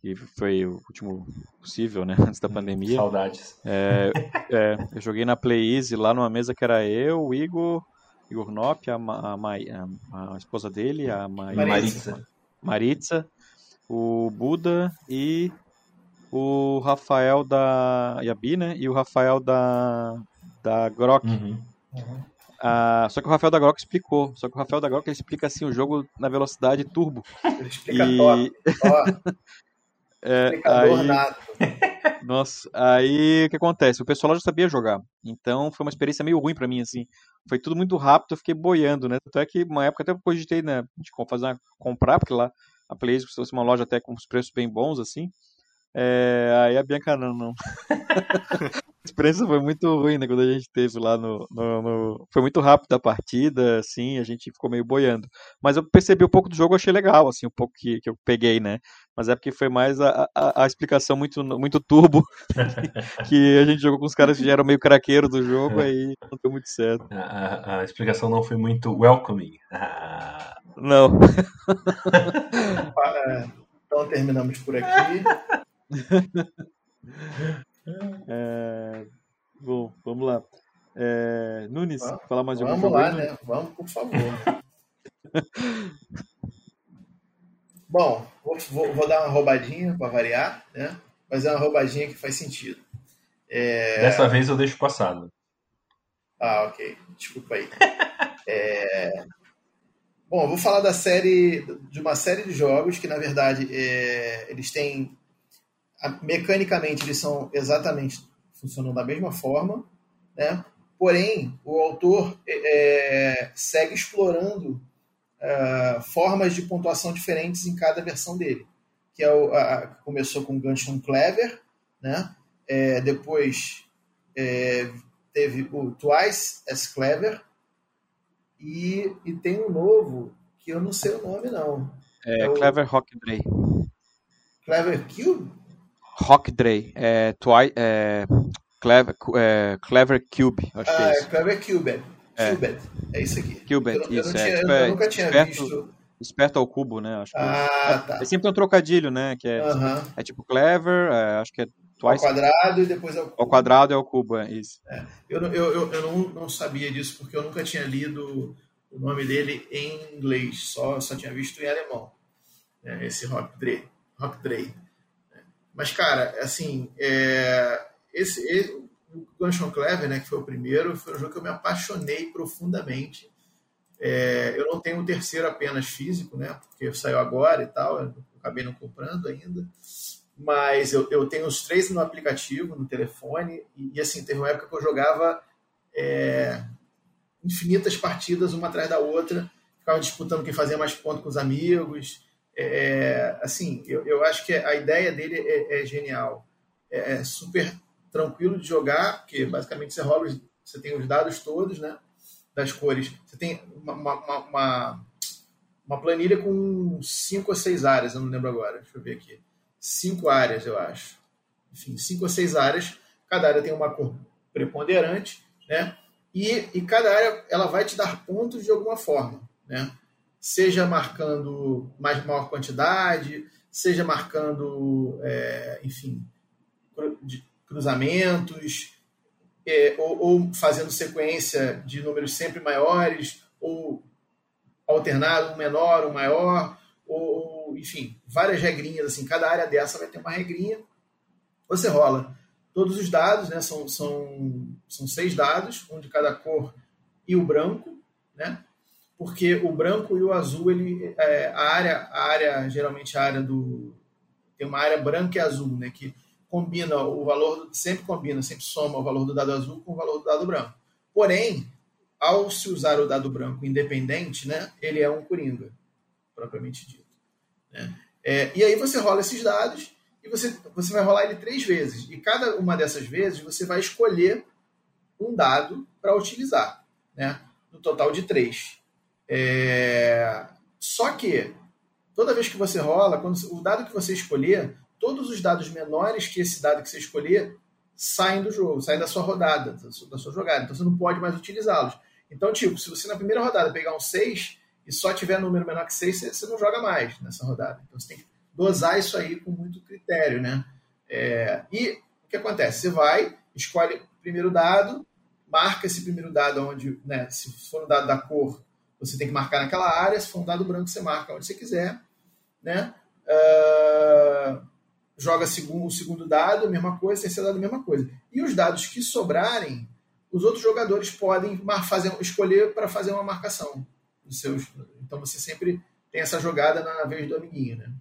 Que foi o último possível, né? Antes da pandemia. Saudades. É, é, eu joguei na Play Easy lá numa mesa que era eu, o Igor, Igor Nop, a, a, a, a esposa dele, a Maritza. Maritza, o Buda e o Rafael da Yabi, né? E o Rafael da, da Grok. Uhum. Uhum. Ah, só que o Rafael da Grok explicou. Só que o Rafael da ele explica assim o jogo na velocidade turbo. Ele explica e... top. é, aí... Nossa, aí o que acontece? O pessoal já sabia jogar. Então foi uma experiência meio ruim para mim, assim. Foi tudo muito rápido, eu fiquei boiando, né? Tanto é que uma época até eu cogitei, né? De fazer uma, comprar, porque lá a Playstation fosse uma loja até com os preços bem bons, assim. É, aí a Bianca não, não. a experiência foi muito ruim, né, quando a gente teve lá no, no, no, Foi muito rápido a partida, assim, a gente ficou meio boiando. Mas eu percebi um pouco do jogo, achei legal, assim, um pouco que, que eu peguei, né? Mas é porque foi mais a, a, a explicação muito, muito turbo, que a gente jogou com os caras que já eram meio craqueiros do jogo, aí não deu muito certo. A, a, a explicação não foi muito welcoming. Ah. Não. então terminamos por aqui. é, bom, vamos lá. É, Nunes, vamos, falar mais de alguma coisa? Vamos lá, né? Vamos, por favor. Bom, vou, vou, vou, dar uma roubadinha para variar, né? Mas é uma roubadinha que faz sentido. É... Dessa vez eu deixo passado. Ah, ok. Desculpa aí. é... Bom, eu vou falar da série, de uma série de jogos que, na verdade, é... eles têm mecanicamente eles são exatamente funcionam da mesma forma, né? Porém, o autor é, é, segue explorando é, formas de pontuação diferentes em cada versão dele, que é o, a, começou com Gunstone Clever, né? É, depois é, teve o Twice as Clever e, e tem um novo que eu não sei o nome não. É, é Clever Rock Dray. Clever Cube? Rock Dray, é, twi, é, Clever, é, Clever Cube, acho ah, que é, é isso. Clever Cubed. É. Cubed, é isso aqui. Cubed, eu, isso, eu, é, tinha, tipo, eu nunca tinha esperto, visto. Esperto ao cubo, né? Acho ah, tá. É sempre um trocadilho, né? Que é, uh -huh. é tipo Clever, é, acho que é Twice. Ao quadrado e depois ao cubo. Ao quadrado é o cubo, é isso. É. Eu, eu, eu, eu não, não sabia disso porque eu nunca tinha lido o nome dele em inglês, só, só tinha visto em alemão. É, esse Rock Dray. Rock Dray. Mas, cara, assim, é, esse, esse, o Gunshot Clever, né, que foi o primeiro, foi um jogo que eu me apaixonei profundamente. É, eu não tenho o terceiro apenas físico, né, porque saiu agora e tal, eu acabei não comprando ainda. mas eu, eu tenho os três no aplicativo, no telefone, e, e assim, teve uma época que eu jogava é, infinitas partidas uma atrás da outra, ficava disputando quem fazia mais pontos com os amigos. É, assim, eu, eu acho que a ideia dele é, é genial. É, é super tranquilo de jogar, porque basicamente você rola, você tem os dados todos, né? Das cores. Você tem uma, uma, uma, uma planilha com cinco ou seis áreas, eu não lembro agora. Deixa eu ver aqui. Cinco áreas, eu acho. Enfim, cinco ou seis áreas. Cada área tem uma cor preponderante, né? E, e cada área ela vai te dar pontos de alguma forma, né? Seja marcando mais maior quantidade, seja marcando, é, enfim, cruzamentos, é, ou, ou, fazendo sequência de números sempre maiores, ou alternado, um menor, um maior, ou, enfim, várias regrinhas. Assim, cada área dessa vai ter uma regrinha. Você rola todos os dados, né? São, são, são seis dados, um de cada cor e o branco, né? Porque o branco e o azul, ele, é, a área, a área geralmente a área do tem uma área branca e azul, né? Que combina o valor, sempre combina, sempre soma o valor do dado azul com o valor do dado branco. Porém, ao se usar o dado branco independente, né? Ele é um coringa, propriamente dito. Né? É, e aí você rola esses dados e você, você vai rolar ele três vezes. E cada uma dessas vezes você vai escolher um dado para utilizar, né? No total de três. É... Só que toda vez que você rola, quando o dado que você escolher, todos os dados menores que esse dado que você escolher saem do jogo, saem da sua rodada, da sua jogada. Então você não pode mais utilizá-los. Então, tipo, se você na primeira rodada pegar um 6 e só tiver número menor que 6, você não joga mais nessa rodada. Então você tem que dosar isso aí com muito critério, né? É, e o que acontece? Você vai, escolhe o primeiro dado, marca esse primeiro dado onde, né, se for um dado da cor, você tem que marcar naquela área, se for um dado branco, você marca onde você quiser, né? Uh, joga o segundo dado, mesma coisa, terceiro dado, mesma coisa. E os dados que sobrarem, os outros jogadores podem fazer, escolher para fazer uma marcação. Seus, então você sempre tem essa jogada na vez do amiguinho, né?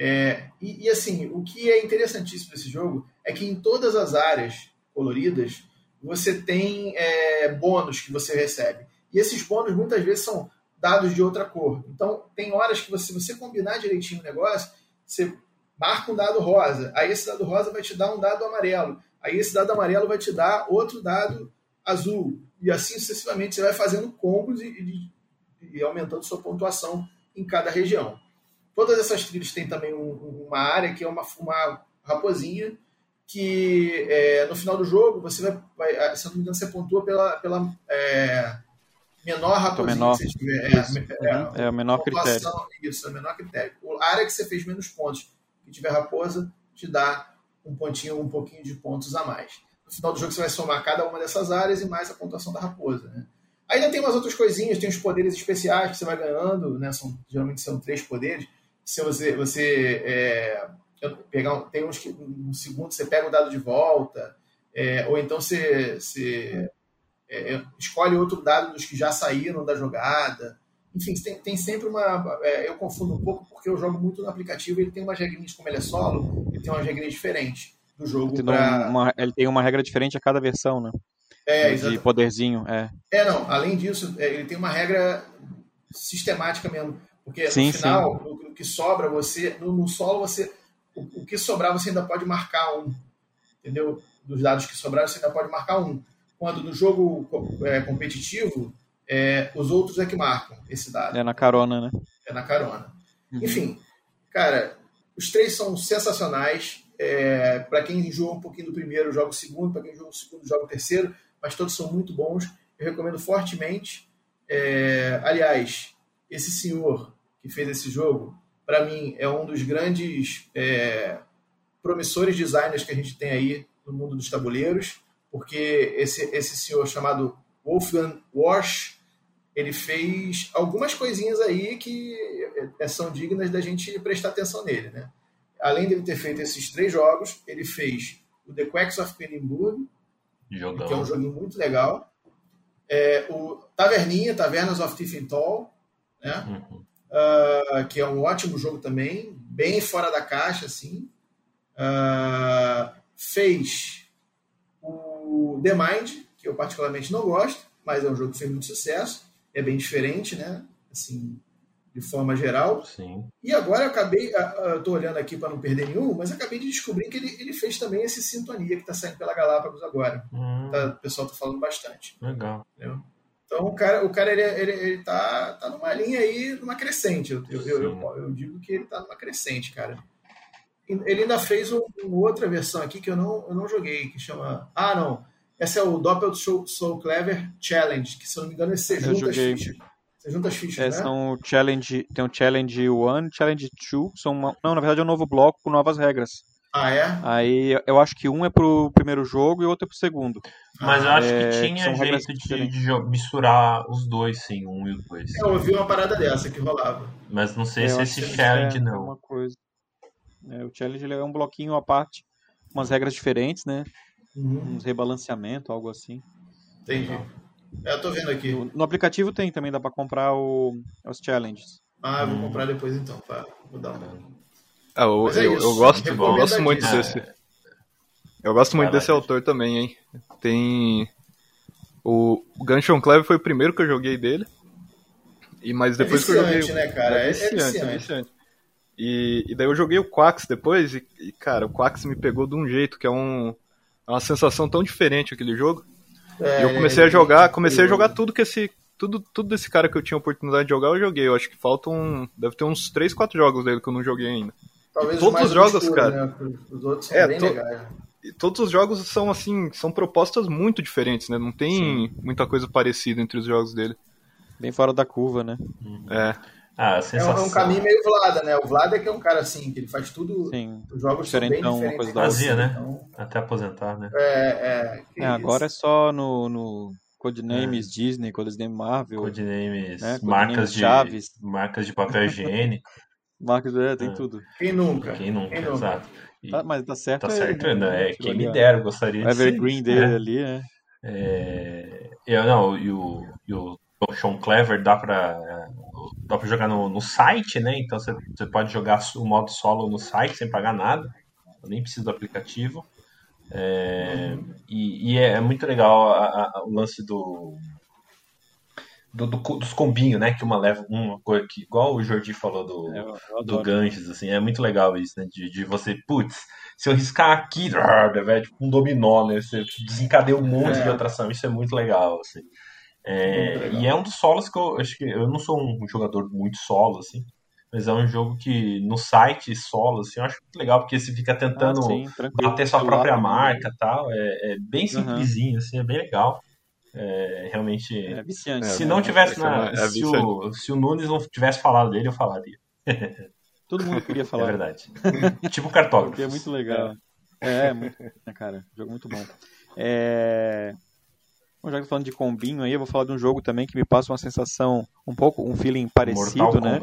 É, e, e, assim, o que é interessantíssimo desse jogo é que em todas as áreas coloridas você tem é, bônus que você recebe. E esses bônus muitas vezes são dados de outra cor. Então, tem horas que você, se você combinar direitinho o negócio, você marca um dado rosa. Aí esse dado rosa vai te dar um dado amarelo. Aí esse dado amarelo vai te dar outro dado azul. E assim sucessivamente você vai fazendo combos e, e, e aumentando sua pontuação em cada região. Todas essas trilhas têm também um, uma área que é uma, uma raposinha que é, no final do jogo você vai, vai, se não me engano, você pontua pela, pela é, menor raposinha menor. que você tiver. É, é, é, o menor critério. Isso, é o menor critério. A área que você fez menos pontos que tiver raposa te dá um pontinho, um pouquinho de pontos a mais. No final do jogo você vai somar cada uma dessas áreas e mais a pontuação da raposa. Né? Ainda tem umas outras coisinhas, tem os poderes especiais que você vai ganhando, né? São, geralmente são três poderes se você, você é, pegar tem uns que um segundo você pega o dado de volta, é, ou então você, você é, é, escolhe outro dado dos que já saíram da jogada. Enfim, tem, tem sempre uma. É, eu confundo um pouco porque eu jogo muito no aplicativo ele tem umas regrinhas, como ele é solo, ele tem umas regrinhas diferentes do jogo. Ele, pra... uma, ele tem uma regra diferente a cada versão, né? É, de poderzinho, é. É, não. Além disso, é, ele tem uma regra sistemática mesmo. Porque sim, no final, o, o, que sobra, você. No, no solo, você. O, o, que sobrar, você ainda pode marcar um. Entendeu? Dos dados que sobraram, você ainda pode marcar um. Quando no jogo é, competitivo, é, os outros é que marcam esse dado. É na carona, né? É na carona. Uhum. Enfim, cara, os três são sensacionais. É, para quem enjoa um pouquinho do primeiro, joga o segundo. Para quem enjoa o segundo, joga o terceiro. Mas todos são muito bons. Eu recomendo fortemente. É, aliás, esse senhor que fez esse jogo, para mim, é um dos grandes é, promissores designers que a gente tem aí no mundo dos tabuleiros, porque esse, esse senhor chamado Wolfgang Warsch, ele fez algumas coisinhas aí que é, são dignas da gente prestar atenção nele, né? Além dele ter feito esses três jogos, ele fez o The Quacks of Pennyburg, que é um joguinho muito legal. É, o Taverninha, Tavernas of Tiefenthal, né? Uhum. Uh, que é um ótimo jogo também, bem fora da caixa, assim. Uh, fez o The Mind, que eu particularmente não gosto, mas é um jogo que fez muito sucesso. É bem diferente, né? Assim, de forma geral. Sim. E agora eu acabei, eu tô olhando aqui para não perder nenhum, mas acabei de descobrir que ele, ele fez também esse Sintonia que está saindo pela Galápagos agora. Hum, Tá- o pessoal tá falando bastante. legal. Entendeu? Então o cara, o cara ele, ele, ele tá, tá numa linha aí, numa crescente. Eu, eu, eu, eu- eu digo que ele tá numa crescente, cara. Ele ainda fez um- uma outra versão aqui que eu não, eu não joguei, que chama. Ah, não. Essa é o Doppel Soul, Soul Clever Challenge, que se eu não me engano, você Eu junta as joguei. fichas. Você junta as fichas, É, né? são o challenge, tem o Challenge 1, Challenge 2, são uma, não, na verdade é um novo bloco com novas regras. Ah, é? Aí eu acho que um é pro primeiro jogo e outro é pro segundo. Mas eu acho É, que tinha regras jeito de, de misturar os dois, sim, um e o dois. Eu ouvi uma parada dessa que rolava. Mas não sei É, se eu esse acho que challenge é não. Coisa. É, o challenge ele é um bloquinho à parte, umas regras diferentes, né? Uhum, Uns rebalanceamento, algo assim. entendi. É, eu tô vendo aqui. No, no aplicativo tem também, dá pra comprar o, os challenges. Ah, eu vou Hum. comprar depois então. Pra, vou dar uma. Ah, eu, é eu, eu gosto, eu gosto muito desse. Eu gosto muito lá, desse autor também, hein? Tem. O Gunshon Clever foi o primeiro que eu joguei dele. E mas depois que eu joguei. viciante, né, cara? É- é viciante. E, e daí eu joguei o Quax depois, e, e, cara, o Quax me pegou de um jeito que é um. É uma sensação tão diferente aquele jogo. É, E eu comecei a jogar, comecei a jogar tudo que esse. Tudo, tudo desse cara que eu tinha oportunidade de jogar, eu joguei. Eu acho que faltam. Deve ter uns 3, 4 jogos dele que eu não joguei ainda. Talvez todos mais os jogos, obscuro, cara. Né? Os outros são É, bem to- legais. E todos os jogos são assim, são propostas muito diferentes, né? Não tem muita coisa parecida entre os jogos dele. Bem fora da curva, né? É. Ah, É um, é um caminho meio Vlada, né? O Vlada é que é um cara assim, que ele faz tudo. Sim. Os jogos são bem diferentes. coisa da Fazia, né? Então, Até aposentar, né? é, é, É, agora é só no, no Codenames Disney, Codenames Marvel, Codenames, né? marcas Codenames de Chaves. marcas de papel higiênico. Marcos, é, tem É. tudo. Quem nunca? Quem nunca, Quem nunca? exato. E Tá, mas tá certo tá é certo, ele, né? É, Tirou quem me dera, gostaria O de ser. Evergreen dele É. ali, né? É, eu, não, e o, e o Sean Clever dá pra, dá pra jogar no, no site, né? Então você, você pode jogar o modo solo no site sem pagar nada. Eu nem preciso do aplicativo. É, e, e é muito legal a- a- o lance do, do, do dos combinhos, né? Que uma leva uma coisa que, igual o Jordi falou do, É, eu, eu do. Ganges, assim, é muito legal isso, né? De, de você, putz, se eu riscar aqui, é tipo um dominó, né? Você desencadeia um monte É. de atração, isso é muito legal, assim. É, e é um dos solos que eu acho que eu não sou um jogador muito solo, assim, mas é um jogo que no site solo, assim, eu acho muito legal, porque você fica tentando Ah, sim, bater sua própria marca e tal, é, é bem Uhum. simplesinho, assim, é bem legal. É, realmente. É viciante. se É, não é, tivesse é, na. é se, o, se o Nunes não tivesse falado dele, eu falaria. Todo mundo queria É falar. verdade. tipo cartógrafo. É muito legal. É, é muito, né, cara, jogo muito bom. É... Bom, já que tô falando de combinho aí, eu vou falar de um jogo também que me passa uma sensação, um pouco, um feeling parecido, Mortal né?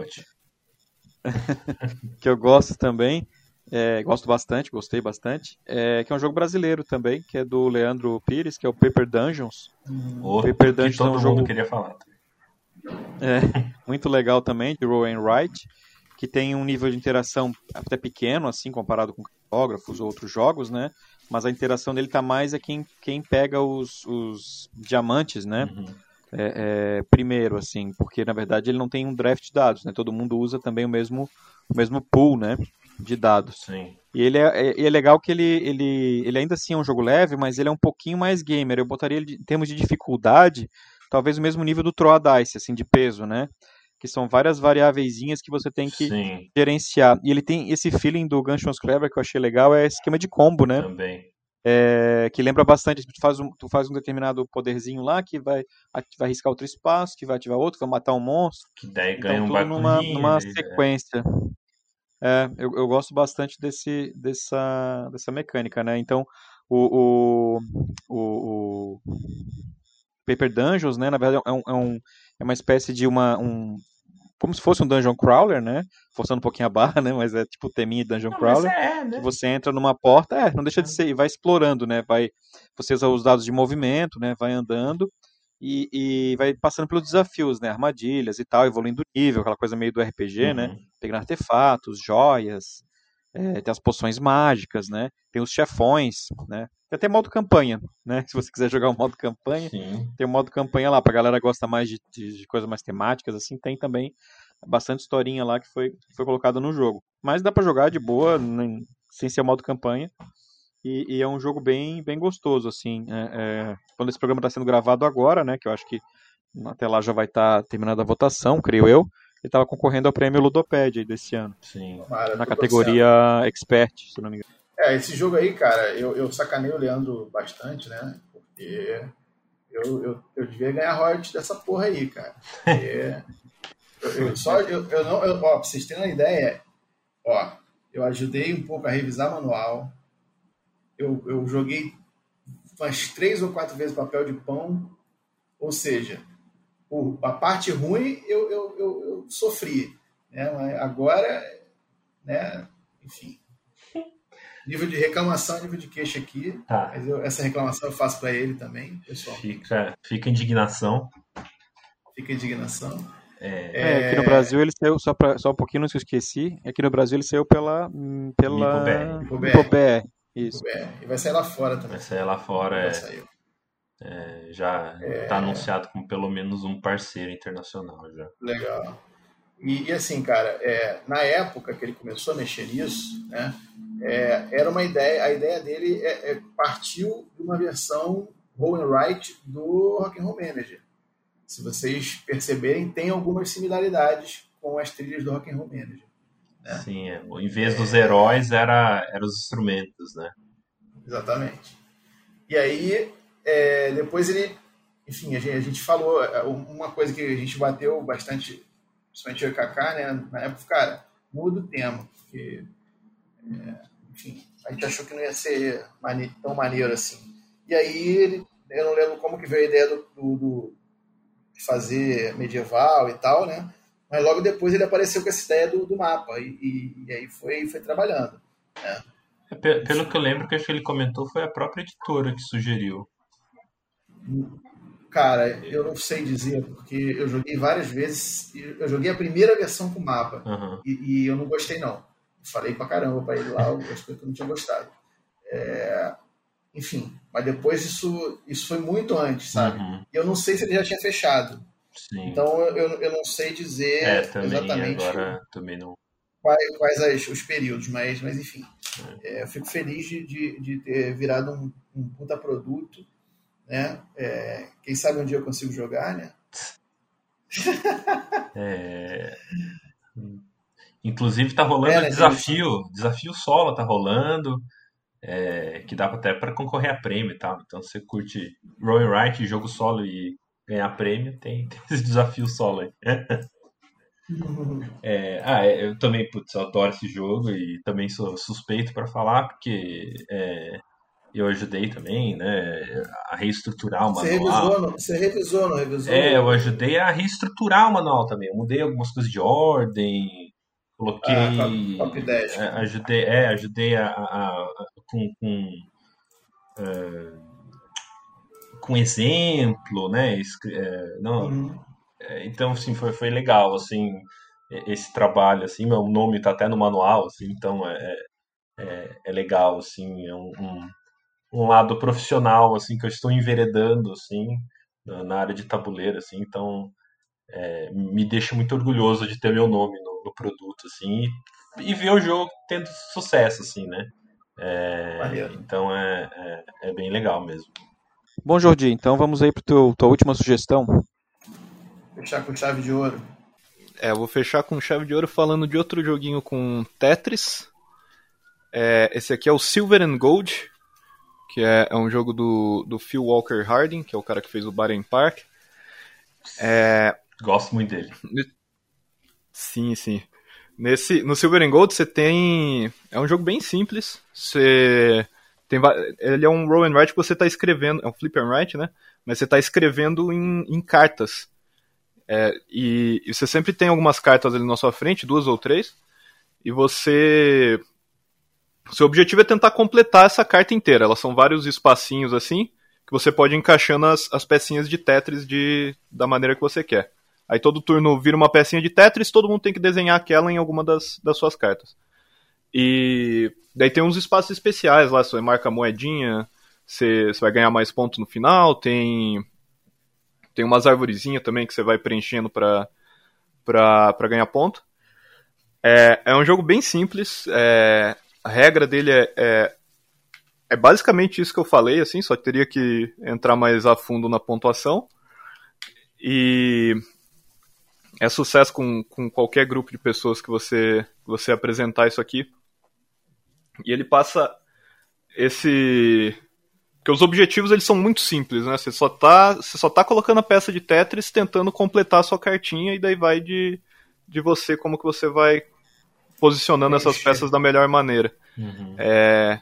Que eu gosto também, é, gosto bastante, gostei bastante, é, que é um jogo brasileiro também, que é do Leandro Pires, que é o Paper Dungeons. Outro Paper que Dungeons todo é um mundo jogo- queria falar. É, muito legal também, de Rowan Wright, que tem um nível de interação até pequeno, assim, comparado com cartógrafos ou outros jogos, né? Mas a interação dele tá mais é quem, quem pega os, os diamantes, né? Uhum. É, é, primeiro, assim, porque na verdade ele não tem um draft de dados, né? Todo mundo usa também o mesmo, o mesmo pool, né? De dados. Sim. E ele é, é, é legal que ele, ele, ele ainda assim é um jogo leve, mas ele é um pouquinho mais gamer. Eu botaria ele de- em termos de dificuldade, talvez o mesmo nível do Troa Dice, assim, de peso, né? Que são várias variáveiszinhas que você tem que Sim, gerenciar. E ele tem esse feeling do Gunshots Clever que eu achei legal, é esse esquema de combo, né? também. É, que lembra bastante, tu faz, um, tu faz um determinado poderzinho lá que vai, vai riscar outro espaço, que vai ativar outro, vai matar um monstro. Que daí Então, ganha um tudo numa, numa daí- sequência. É, eu, eu gosto bastante desse, dessa, dessa mecânica, né? Então, o, o, o, o Paper Dungeons, né? Na verdade, é, um, é, um, é uma espécie de uma... Um, como se fosse um Dungeon Crawler, né? Forçando um pouquinho a barra, né? Mas é tipo o teminha de Dungeon Não, Crawler é, que né? você entra numa porta, é, não deixa de ser, e vai explorando, né? Vai, você usa os dados de movimento, né? Vai andando e, e vai passando pelos desafios, né? Armadilhas e tal, evoluindo o nível, aquela coisa meio do RPG, né? Uhum. Pegando artefatos, joias, É, tem as poções mágicas, né? Tem os chefões, né? Tem até modo campanha, né? Se você quiser jogar o modo campanha, Sim. tem o modo campanha lá. Pra galera que gosta mais de, de, de coisas mais temáticas, assim, tem também bastante historinha lá que foi, foi colocada no jogo. Mas dá pra jogar de boa, nem- sem ser o modo campanha. E, e é um jogo bem, bem gostoso, assim. É, é, quando esse programa está sendo gravado agora, né? Que eu acho que até lá já vai estar terminada a votação, creio eu. Ele estava concorrendo ao prêmio Ludopad aí desse ano. Sim. Na categoria Expert, se não me engano. É, esse jogo aí, cara, eu, eu sacanei o Leandro bastante, né? Porque eu, eu, eu devia ganhar royalties dessa porra aí, cara. Porque eu, eu só, eu, eu não, eu, ó, pra vocês terem uma ideia, ó, eu ajudei um pouco a revisar manual, eu, eu joguei umas três ou quatro vezes papel de pão, ou seja, o- a parte ruim eu, eu, eu, eu sofri, né? Mas agora, né? Enfim, nível de reclamação, nível de queixa aqui, Tá. mas eu- essa reclamação eu faço para ele também, pessoal. Fica, fica indignação. Fica indignação. É, É, aqui no Brasil ele saiu, só, pra, só um pouquinho, não se eu esqueci. Aqui no Brasil ele saiu pela. pela. MipoBR, Isso. É, e vai sair lá fora também. vai sair lá fora. Já É, saiu. É, já está anunciado como pelo menos um parceiro internacional já. Legal. E, e assim, cara, é, na época que ele começou a mexer nisso, né, é, era uma ideia, a ideia dele é, é- partiu de uma versão roll and write do Rock'n'Roll Manager. Se vocês perceberem, tem algumas similaridades com as trilhas do Rock'n'Roll Manager. É. Sim, é. em vez dos heróis, era, era os instrumentos, né? Exatamente. E aí, é, depois ele, enfim, a gente, a gente falou, é, uma coisa que a gente bateu bastante, principalmente o Kaká, né, na época, cara, muda o tema, porque, é, enfim, a gente achou que não ia ser tão maneiro assim. E aí, ele, eu não lembro como que veio a ideia do, do- do- de fazer medieval e tal, né, mas logo depois ele apareceu com essa ideia do, do mapa, e, e- e aí foi, foi trabalhando. É, pe- Pelo que eu lembro, que acho que ele comentou, foi a própria editora que sugeriu. Cara, eu não sei dizer, porque eu joguei várias vezes. Eu joguei a primeira versão com mapa Aham. e, e eu não gostei, não. Falei pra caramba pra ele lá, eu acho que eu não tinha gostado. É, enfim, mas depois isso, isso foi muito antes, sabe? Uhum. E eu não sei se ele já tinha fechado. Sim. Então eu, eu não sei dizer é, exatamente agora também não. quais, quais as- os períodos, mas, mas enfim. É, eu fico feliz de, de, de ter virado um, um puta produto. Né? É, quem sabe um dia eu consigo jogar, né? É, Inclusive tá rolando É, né, desafio, desafio solo tá rolando, é, que dá até para concorrer a prêmio e tal. Então se você curte and Write, jogo solo e ganhar prêmio, tem, tem esse desafio solo aí. É, ah, é, eu também, putz, eu adoro esse jogo e também sou suspeito para falar, porque é, eu ajudei também, né, a reestruturar o Você manual. revisou, você revisou, não revisou? É, eu ajudei a reestruturar o manual também. Eu mudei algumas coisas de ordem, coloquei. Ah, top- top 10. é, ajudei, é, ajudei a, a- a- com, com, é, com exemplo, né? é, não, Uhum. é, então, assim, foi, foi legal, assim, esse trabalho, assim, meu nome tá até no manual, assim, então é, é, é legal, assim, é um, um, um lado profissional, assim, que eu estou enveredando, assim, na, na área de tabuleiro, assim, então é, me deixa muito orgulhoso de ter meu nome no, no produto, assim, e, e ver o jogo tendo sucesso, assim, né? É, então é, é, é bem legal mesmo. Bom, Jordi, então vamos aí para tua última sugestão. Fechar com chave de ouro. É, eu vou fechar com chave de ouro falando de outro joguinho com Tetris. É, esse aqui é o Silver and Gold, que é, é um jogo do, do Phil Walker Harding, que é o cara que fez o Baren Park. É, Gosto muito dele. Sim, sim. Nesse, no Silver and Gold você tem. É um jogo bem simples. Você tem, ele é um roll and write que você está escrevendo. É um flip and write, né? Mas você está escrevendo em, em cartas. É, e, e você sempre tem algumas cartas ali na sua frente, duas ou três. E você. Seu objetivo é tentar completar essa carta inteira. Elas são vários espacinhos assim, que você pode ir encaixando as, as pecinhas de Tetris de, da maneira que você quer. Aí todo turno vira uma pecinha de Tetris, todo mundo tem que desenhar aquela em alguma das, das suas cartas. E daí tem uns espaços especiais lá, você marca moedinha, você, você vai ganhar mais pontos no final, tem tem umas arvorezinhas também que você vai preenchendo para para ganhar ponto. É, é um jogo bem simples, é, a regra dele é, é, é basicamente isso que eu falei, assim, só teria que entrar mais a fundo na pontuação. E é sucesso com, com qualquer grupo de pessoas que você, você apresentar isso aqui. E ele passa esse. Porque os objetivos eles são muito simples, né? Você só tá, você só tá colocando a peça de Tetris tentando completar a sua cartinha e daí vai de, de você como que você vai posicionando essas peças da melhor maneira. Uhum. É,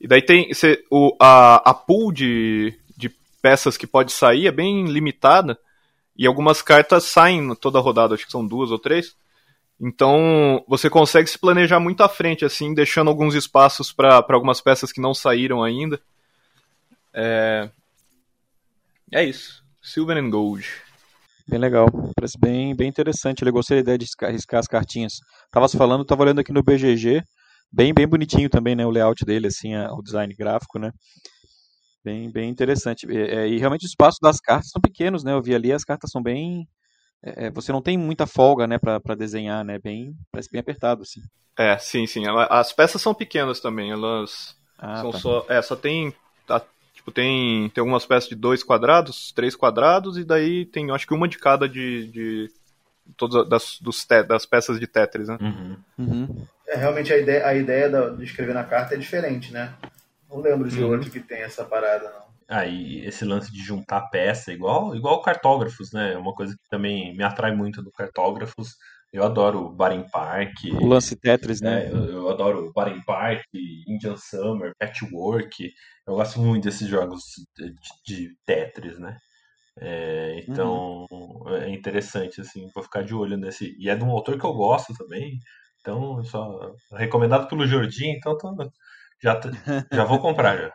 e daí tem você, o, a, a pool de, de peças que pode sair é bem limitada. E algumas cartas saem toda a rodada, acho que são duas ou três. Então você consegue se planejar muito à frente, assim, deixando alguns espaços para algumas peças que não saíram ainda. É, é isso. Silver and Gold. Bem legal, parece bem, bem interessante. Eu gostei da ideia de riscar as cartinhas. Tava falando, tava olhando aqui no BGG, bem, bem bonitinho também, né? O layout dele, assim, a, o design gráfico, né? Bem, bem interessante. É, e realmente os espaços das cartas são pequenos, né? Eu vi ali, as cartas são bem. É, é você não tem muita folga, né, para desenhar, né? Bem, parece bem apertado, assim. É, sim, sim. As peças são pequenas também. Elas ah, são tá. só. É, só tem. Tipo, tem, tem algumas peças de dois quadrados, três quadrados, e daí tem, acho que uma de cada de. de todas das, dos das peças de Tetris, né? Uhum. Uhum. É, realmente a ideia, a ideia de escrever na carta é diferente, né? Não lembro de uhum. outro que tem essa parada, não. Aí ah, esse lance de juntar peça, igual, igual cartógrafos, né? É uma coisa que também me atrai muito do cartógrafos. Eu adoro Baring Park. O lance Tetris, né? É, eu, eu, adoro Baring Park, Indian Summer, Patchwork. Eu gosto muito desses jogos de, de Tetris, né? É, então uhum. é interessante, assim, vou ficar de olho nesse. E é de um autor que eu gosto também. Então, só recomendado pelo Jordi, então tô, já, já vou comprar já.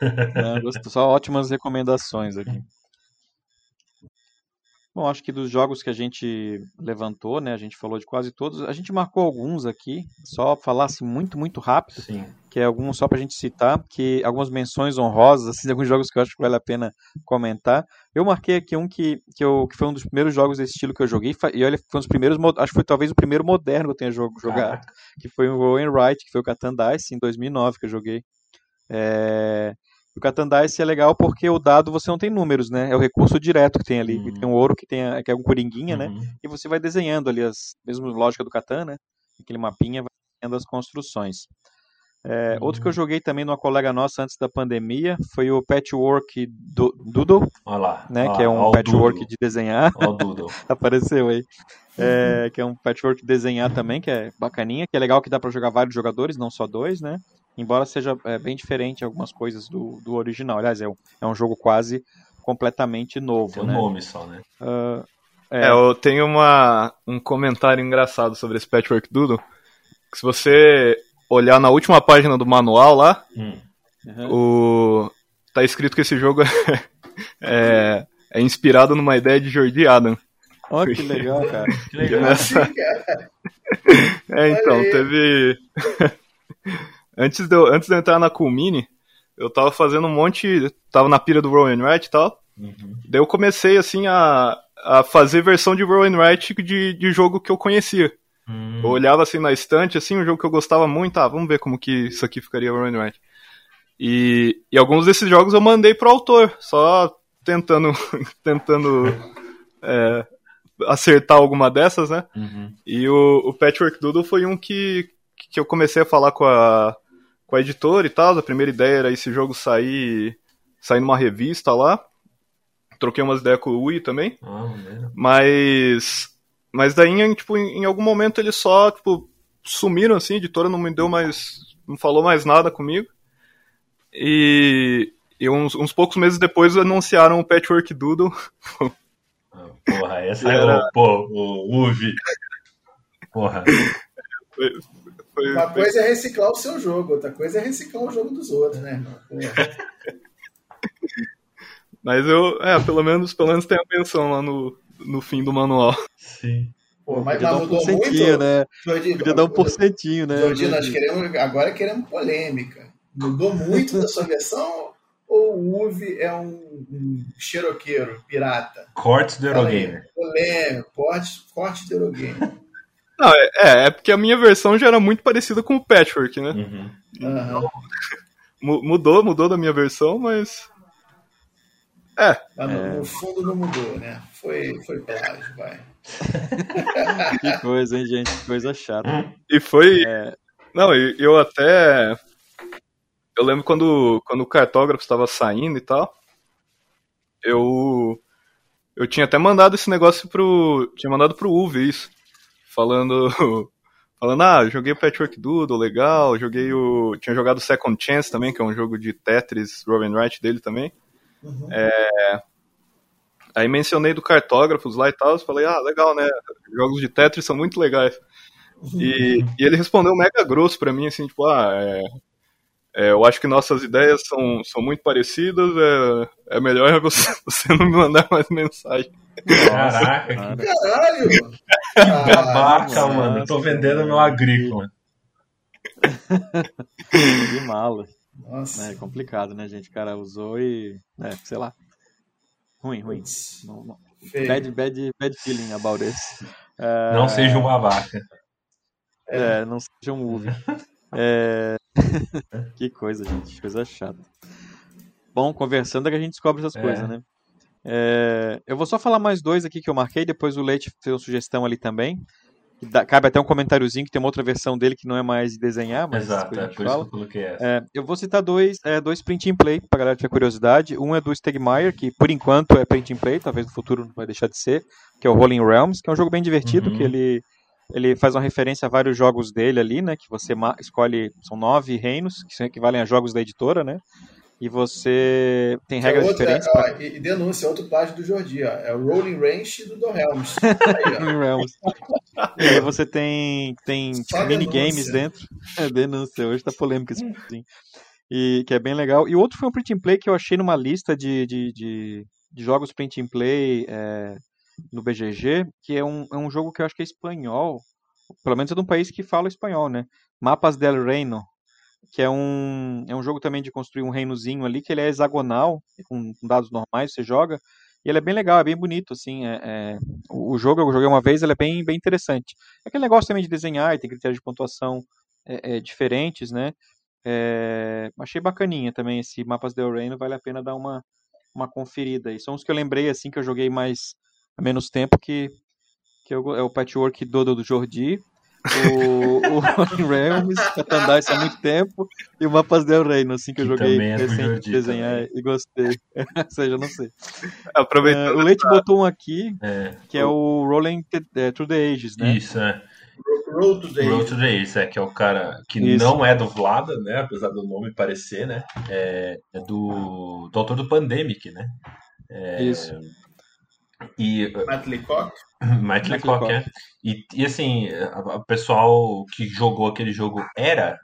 Não, só ótimas recomendações aqui. Bom, acho que dos jogos que a gente levantou, né, a gente falou de quase todos, a gente marcou alguns aqui, só falar assim muito, muito rápido, Sim. que é alguns só pra gente citar, que algumas menções honrosas, assim, de alguns jogos que eu acho que vale a pena comentar. Eu marquei aqui um que, que, eu, que foi um dos primeiros jogos desse estilo que eu joguei, e olha, foi um dos primeiros, acho que foi talvez o primeiro moderno que eu tenha jogado, que foi o Owen Wright, que foi o Catan Dice, em 2009 que eu joguei. É... O Catan Dice é legal porque o dado você não tem números, né? É o recurso direto que tem ali. Uhum. Tem um ouro que, tem, que é um coringuinha, né? uhum. né? E você vai desenhando ali as mesmas lógica do Catan, né? Aquele mapinha vai desenhando as construções. É, uhum. Outro que eu joguei também numa colega nossa antes da pandemia foi o Patchwork do, Doodle, olha lá, né? Olha que é um patchwork Doodle. de desenhar. Olha o Doodle. Apareceu aí. É, que é um patchwork de desenhar também, que é bacaninha, que é legal que dá para jogar vários jogadores, não só dois, né? Embora seja é, bem diferente algumas coisas do, do original. Aliás, é um, é um jogo quase completamente novo. Tem um né? nome só, né? Uh, é. é. eu tenho uma, um comentário engraçado sobre esse Patchwork Doodle. Que se você olhar na última página do manual lá, hum. uhum. o, tá escrito que esse jogo é, é, inspirado numa ideia de Jordi Adam. Olha que legal, cara. Que legal. Nessa... é, então, teve. Antes de, eu, antes de eu entrar na Culmini, eu tava fazendo um monte. Tava na pira do Rowan Wright e tal. Uhum. Daí eu comecei, assim, a, a fazer versão de Rowan Wright de, de jogo que eu conhecia. Uhum. Eu olhava assim na estante, assim, um jogo que eu gostava muito, ah, vamos ver como que isso aqui ficaria Rowan Wright. E, e alguns desses jogos eu mandei pro autor, só tentando, tentando é, acertar alguma dessas, né? Uhum. E o, o Patchwork Doodle foi um que, que eu comecei a falar com a, com a editora e tal. A primeira ideia era esse jogo sair, sair numa revista lá. Troquei umas ideias com o Ui também. Ah, mas. Mas daí, em, tipo, em, em, algum momento eles só, tipo, sumiram assim, a editora não me deu mais. não falou mais nada comigo. E, e uns, uns poucos meses depois anunciaram o Patchwork Doodle. Ah, porra, essa era o, pô, o Uvi. Porra. Foi, Uma foi... coisa é reciclar o seu jogo, outra coisa é reciclar o jogo dos outros, né? Mas eu, é, pelo menos, pelo menos tem a menção lá no, no fim do manual. Sim. Pô, mas, Podia mas dar um mudou porcentinho, muito. né? Jordi, Podia dar um porcentinho, né? Jordi, nós queremos, agora queremos polêmica. Mudou muito da sua versão ou o Uve é um, um xeroqueiro, pirata? Cortes do. Eurogamer. Polêmico, corte, corte do Eurogamer. Não, é, é, é porque a minha versão já era muito parecida com o Patchwork, né? Uhum. Mu- Mudou, mudou da minha versão, mas. É, Mas no, no fundo não mudou, né? Foi, foi plágio, vai. Que coisa, hein, gente? Que coisa chata. e foi. É. Não, eu até. Eu lembro quando, quando o cartógrafo estava saindo e tal. Eu. Eu tinha até mandado esse negócio pro. Tinha mandado pro Uve isso. Falando. Falando, ah, joguei o Patchwork Doodle, legal. Joguei o. Tinha jogado o Second Chance também, que é um jogo de Tetris, and Write dele também. Uhum. Aí mencionei do cartógrafos lá e tal, falei, ah, legal, né? Jogos de Tetris são muito legais. E, e ele respondeu mega grosso pra mim, assim, tipo, ah, é, é, eu acho que nossas ideias são, são muito parecidas, é, é melhor você, você não me mandar mais mensagem. Caraca, Caralho! Babaca, nossa, mano. Tô nossa, vendendo meu agrícola. Que mala. Nossa. É complicado, né, gente? O cara usou e. É, sei lá. Ruim, ruim. Não, não. Bad, bad, bad feeling about this. É, Não seja um babaca. É, não seja um UV. É... que coisa, gente. Coisa chata. Bom, conversando é que a gente descobre essas É. coisas, né? É, Eu vou só falar mais dois aqui que eu marquei, depois o Leite fez uma sugestão ali também. Dá- Cabe até um comentáriozinho que tem uma outra versão dele que não é mais de desenhar, mas Exato, é por isso fala. que eu coloquei essa. É, eu vou citar dois, é, dois print and play, pra galera que tiver curiosidade. Um é do Stegmaier, que por enquanto é print and play, talvez no futuro não vai deixar de ser, que é o Rolling Realms, que é um jogo bem divertido, Uhum. que ele, ele faz uma referência a vários jogos dele ali, né? Que você escolhe, são nove reinos, que equivalem a jogos da editora, né? E você tem regras É outra- diferentes ó, para e, e denúncia, outro plágio do Jordi, ó. É o Rolling Range do Do Helms. Ó. Rolling Realms. e aí você tem, tem Só minigames dentro. É denúncia, hoje tá polêmico esse assim. E que é bem legal. E outro foi um print and play que eu achei numa lista de, de, de, de jogos print and play é, no BGG, que é um, é um jogo que eu acho que é espanhol. Pelo menos é de um país que fala espanhol, né? Mapas del Reino. Que é um, é um jogo também de construir um reinozinho ali, que ele é hexagonal, com, dados normais, você joga. E ele é bem legal, é bem bonito, assim. É, é- o jogo eu joguei uma vez, ele é bem, bem interessante. É aquele negócio também de desenhar e tem critérios de pontuação é, é, diferentes, né? É, achei bacaninha também esse Mapas del Reino, vale a pena dar uma, uma conferida. E são os que eu lembrei, assim, que eu joguei mais há menos tempo, que, que eu é o Patchwork Dodo do Jordi, o, o Realms, Catandais há muito tempo, e o Mapas del Reino, assim, que eu Que joguei também é recente desenhar e gostei. Ou seja, não sei. É, Aproveitando. o Leite botou um aqui, É, que é o Rolling eh, Through the Ages, né? Isso, é. Road to the Road to the Ace, é, que é o cara que Isso. não é do Vlada, né? Apesar do nome parecer, né? É, é do, do autor do Pandemic, né? É, Isso. E Matt Leacock. Lecoq, Lecoq. é. E, e assim, o pessoal que jogou aquele jogo Era,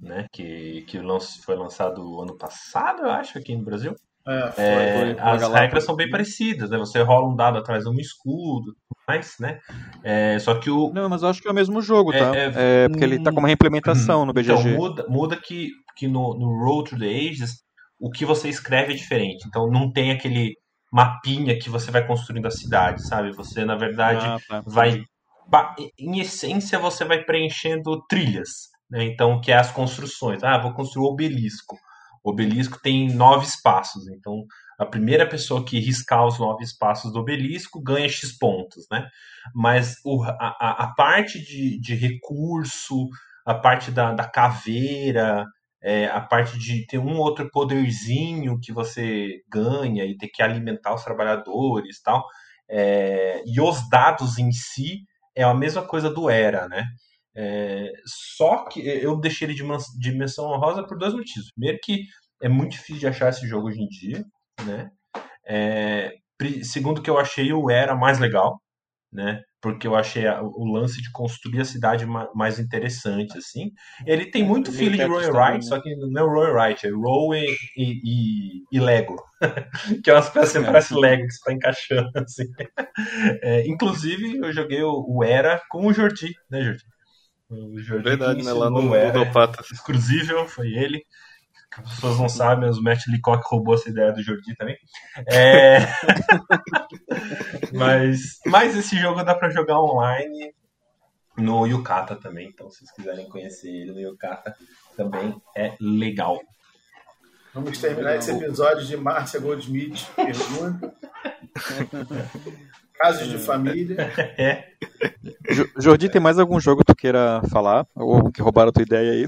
né? Que, que foi lançado ano passado, eu acho, aqui no Brasil. É, foi. É, foi, foi as regras são bem parecidas, né? Você rola um dado atrás de um escudo, tudo mais, né? É, só que o, Não, mas eu acho que é o mesmo jogo, tá? É, é- É, porque ele tá com uma reimplementação no BGG. Então, muda, muda que, que no, no Road to the Ages, o que você escreve é diferente. Então, não tem aquele mapinha que você vai construindo a cidade, sabe? Você, na verdade, Ah, tá. vai. Em essência, você vai preenchendo trilhas. Né? Então, que é as construções. Ah, vou construir o obelisco. O obelisco tem nove espaços. Então, a primeira pessoa que riscar os nove espaços do obelisco ganha X pontos, né? Mas o- a, a- a parte de, de recurso, a parte da, da caveira, é, a parte de ter um outro poderzinho que você ganha e ter que alimentar os trabalhadores e tal, é, e os dados em si é a mesma coisa do Era, né? É, só que eu deixei ele de, menção honrosa por dois motivos. Primeiro que é muito difícil de achar esse jogo hoje em dia, né? É, segundo que eu achei o Era mais legal, né? Porque eu achei o lance de construir a cidade ma, mais interessante, assim. Ele tem muito feeling de Roy Wright, só que não é o Roy Wright, é Roy e, e, e, Lego. que é umas peças que é. parece Lego que você tá encaixando, assim. É, inclusive, eu joguei o, o, Era com o Jordi, né, Jordi? O Jordi Verdade, né? Lá no, no Era, Exclusivo, foi ele as pessoas não sabem, mas o Matt Leacock roubou essa ideia do Jordi também. É... mas, mas esse jogo dá para jogar online no Yukata também, então se vocês quiserem conhecer ele no Yukata, também é legal. Vamos terminar esse episódio de Márcia Goldsmith pergunta. Casos de família. É. Jordi, tem mais algum jogo que tu queira falar? Ou que roubaram a tua ideia aí?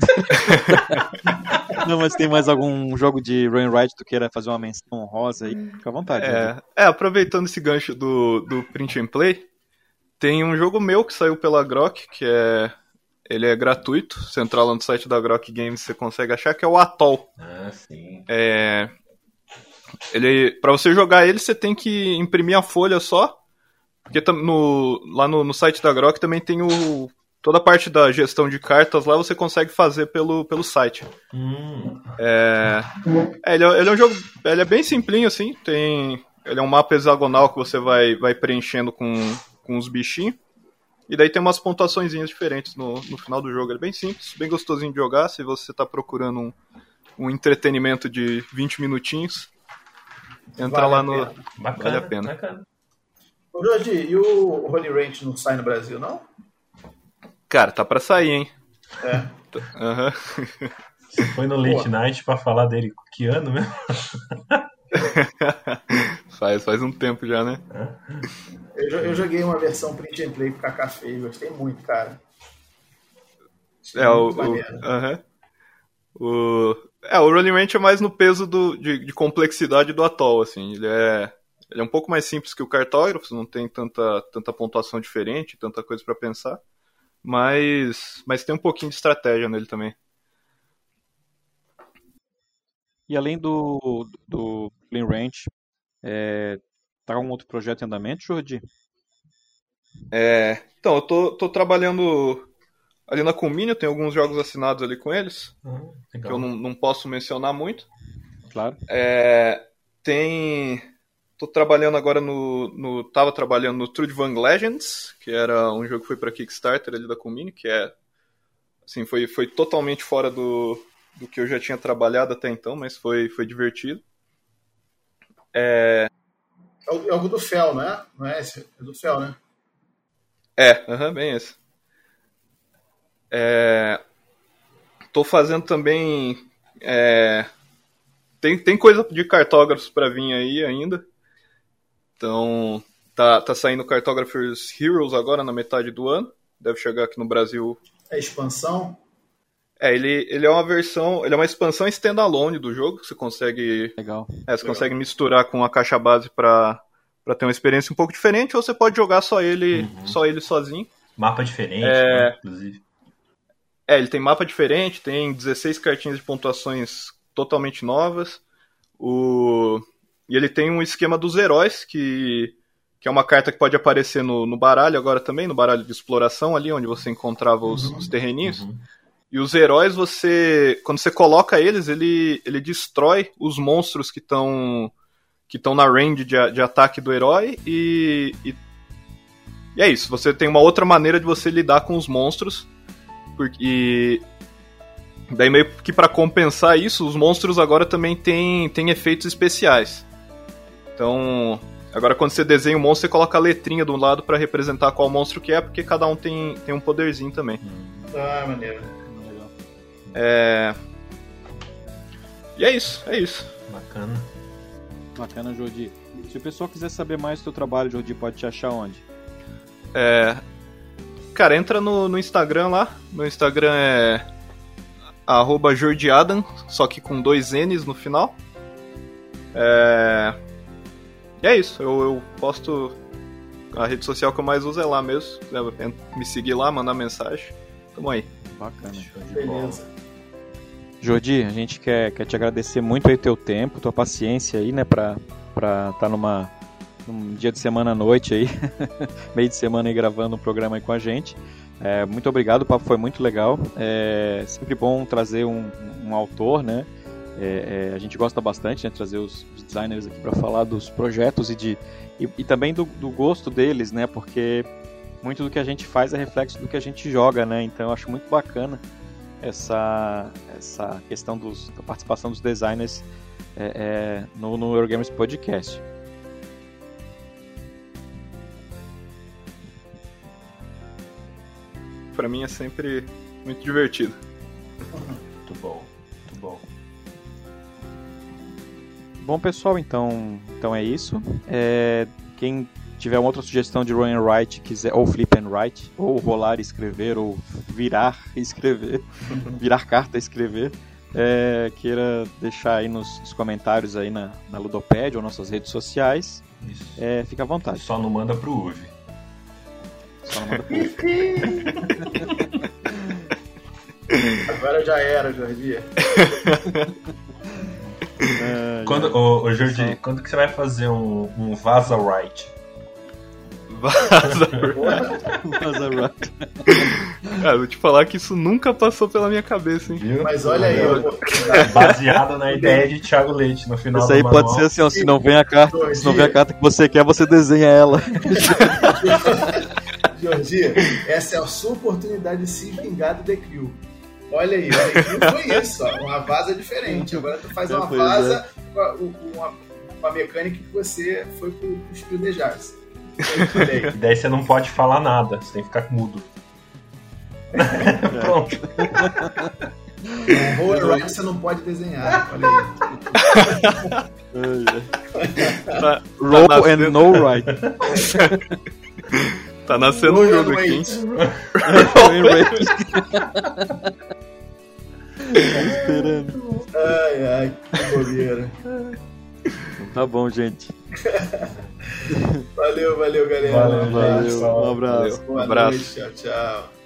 Não, mas tem mais algum jogo de Run Ride que tu queira fazer uma menção rosa aí? Fica à vontade. É, é, aproveitando esse gancho do, do Print and Play, tem um jogo meu que saiu pela Grok, que é. Ele é gratuito. Você entrar lá no site da Grok Games, você consegue achar, que é o Atoll. Ah, sim. É. Ele, para você jogar ele, você tem que imprimir a folha só. Porque no, lá no, no site da Grok também tem o toda a parte da gestão de cartas lá você consegue fazer pelo, pelo site. Hum. É, é, ele, é, ele, é, um jogo, ele é bem simplinho assim, tem, ele é um mapa hexagonal que você vai, vai preenchendo com, com os bichinhos. E daí tem umas pontuações diferentes no, no final do jogo. Ele é bem simples, bem gostosinho de jogar. Se você está procurando um, um entretenimento de 20 minutinhos, entra vale lá no. Bacana, vale a pena. Bacana. Jorge, e o Holy Range não sai no Brasil, não? Cara, tá pra sair, hein? É. Uhum. Você foi no Late Pô. Night pra falar dele que ano mesmo? faz, faz um tempo já, né? Eu, eu joguei uma versão print and play pro Café, gostei muito, cara. é, o, o, uh o, é, o Rolling Ranch é mais no peso do, de, de, complexidade do Atoll, assim. Ele é, ele é um pouco mais simples que o cartógrafo, não tem tanta, tanta pontuação diferente, tanta coisa para pensar mas, mas tem um pouquinho de estratégia nele também. E além do, do Clean Ranch, é, tá um outro projeto em andamento, Jordi? É, então, eu tô, tô trabalhando ali na Comínio, tem alguns jogos assinados ali com eles, uhum, que eu não, não posso mencionar muito. Claro. É, tem Tô trabalhando agora no, no. Tava trabalhando no Trudvang Legends, que era um jogo que foi para Kickstarter ali da Comini, que é. Assim, foi, foi totalmente fora do, do que eu já tinha trabalhado até então, mas foi, foi divertido. É... É algo do Fel, não é? Não é esse? É do Fel, né? É, uhum, bem esse. É... Tô fazendo também. É... Tem, tem coisa de cartógrafos para vir aí ainda. Então, tá, tá saindo Cartographers Heroes agora na metade do ano. Deve chegar aqui no Brasil. É expansão? É, ele, ele é uma versão, ele é uma expansão standalone do jogo, que você consegue. Legal. É, você Legal. consegue misturar com a caixa base para para ter uma experiência um pouco diferente, ou você pode jogar só ele, uhum. só ele sozinho. Mapa diferente, é... né, inclusive. É, ele tem mapa diferente, tem 16 cartinhas de pontuações totalmente novas. O e ele tem um esquema dos heróis, que, que é uma carta que pode aparecer no, no baralho agora também, no baralho de exploração ali, onde você encontrava os, uhum. os terreninhos. Uhum. E os heróis, você. Quando você coloca eles, ele, ele destrói os monstros que estão. que estão na range de, de ataque do herói e, e. E é isso, você tem uma outra maneira de você lidar com os monstros. Porque, daí meio que para compensar isso, os monstros agora também têm, têm efeitos especiais. Então, agora quando você desenha o um monstro, você coloca a letrinha do lado para representar qual monstro que é, porque cada um tem, tem um poderzinho também. Ah, maneiro. É... E é isso, é isso. Bacana. Bacana, Jordi. Se o pessoal quiser saber mais do seu trabalho, Jordi, pode te achar onde? É... Cara, entra no, no Instagram lá. No Instagram é arroba Jordiadan, só que com dois N's no final. É... E é isso, eu, eu posto. A rede social que eu mais uso é lá mesmo. Me seguir lá, mandar mensagem. Tamo aí. Bacana. Beleza. Jordi, a gente quer, quer te agradecer muito aí teu tempo, tua paciência aí, né, pra estar tá numa, num dia de semana à noite aí, meio de semana aí gravando um programa aí com a gente. É, muito obrigado, o papo foi muito legal. É sempre bom trazer um, um autor, né? É, é, a gente gosta bastante de né, trazer os, os, designers aqui para falar dos projetos e, de, e, e também do, do, gosto deles, né? Porque muito do que a gente faz é reflexo do que a gente joga, né? Então eu acho muito bacana essa, essa questão dos, da participação dos designers é, é no, no Eurogames Podcast. Para mim é sempre muito divertido. Muito bom, muito bom. Bom pessoal, então, então é isso. É, quem tiver uma outra sugestão de and write, quiser, ou flip and write, ou rolar e escrever, ou virar e escrever, virar carta e escrever, é, queira deixar aí nos, nos, comentários aí na, na Ludopad ou nossas redes sociais, é, fica à vontade. Só não manda pro UV. Só não manda pro UV. Agora já era, Jordi. quando, ô, ô Jordi, quando que você vai fazer um, um Vaza Right? Vaza Vaza Cara, vou te falar que isso nunca passou pela minha cabeça, hein? Viu? Mas olha aí, eu... baseado na ideia de Thiago Leite no final Isso aí pode ser assim, ó, se não vem a carta, se não vem a carta que você quer, você desenha ela. Jordi, essa é a sua oportunidade de se vingar do The Crew. Olha aí, olha aí, não foi isso, ó, uma vaza diferente. Agora tu faz uma vaza é. com uma, uma mecânica que você foi pro, pro Spiel de Jars. E daí você não pode falar nada, você tem que ficar mudo. Pronto. Rock você não pode desenhar, olha aí. tá, Roll tá and no right. Tá nascendo um jogo aqui. esperando. Ai, ai, que bobeira. Tá bom, gente. valeu, valeu, galera. Valeu, valeu. Um abraço. Um abraço. Noite, tchau, tchau.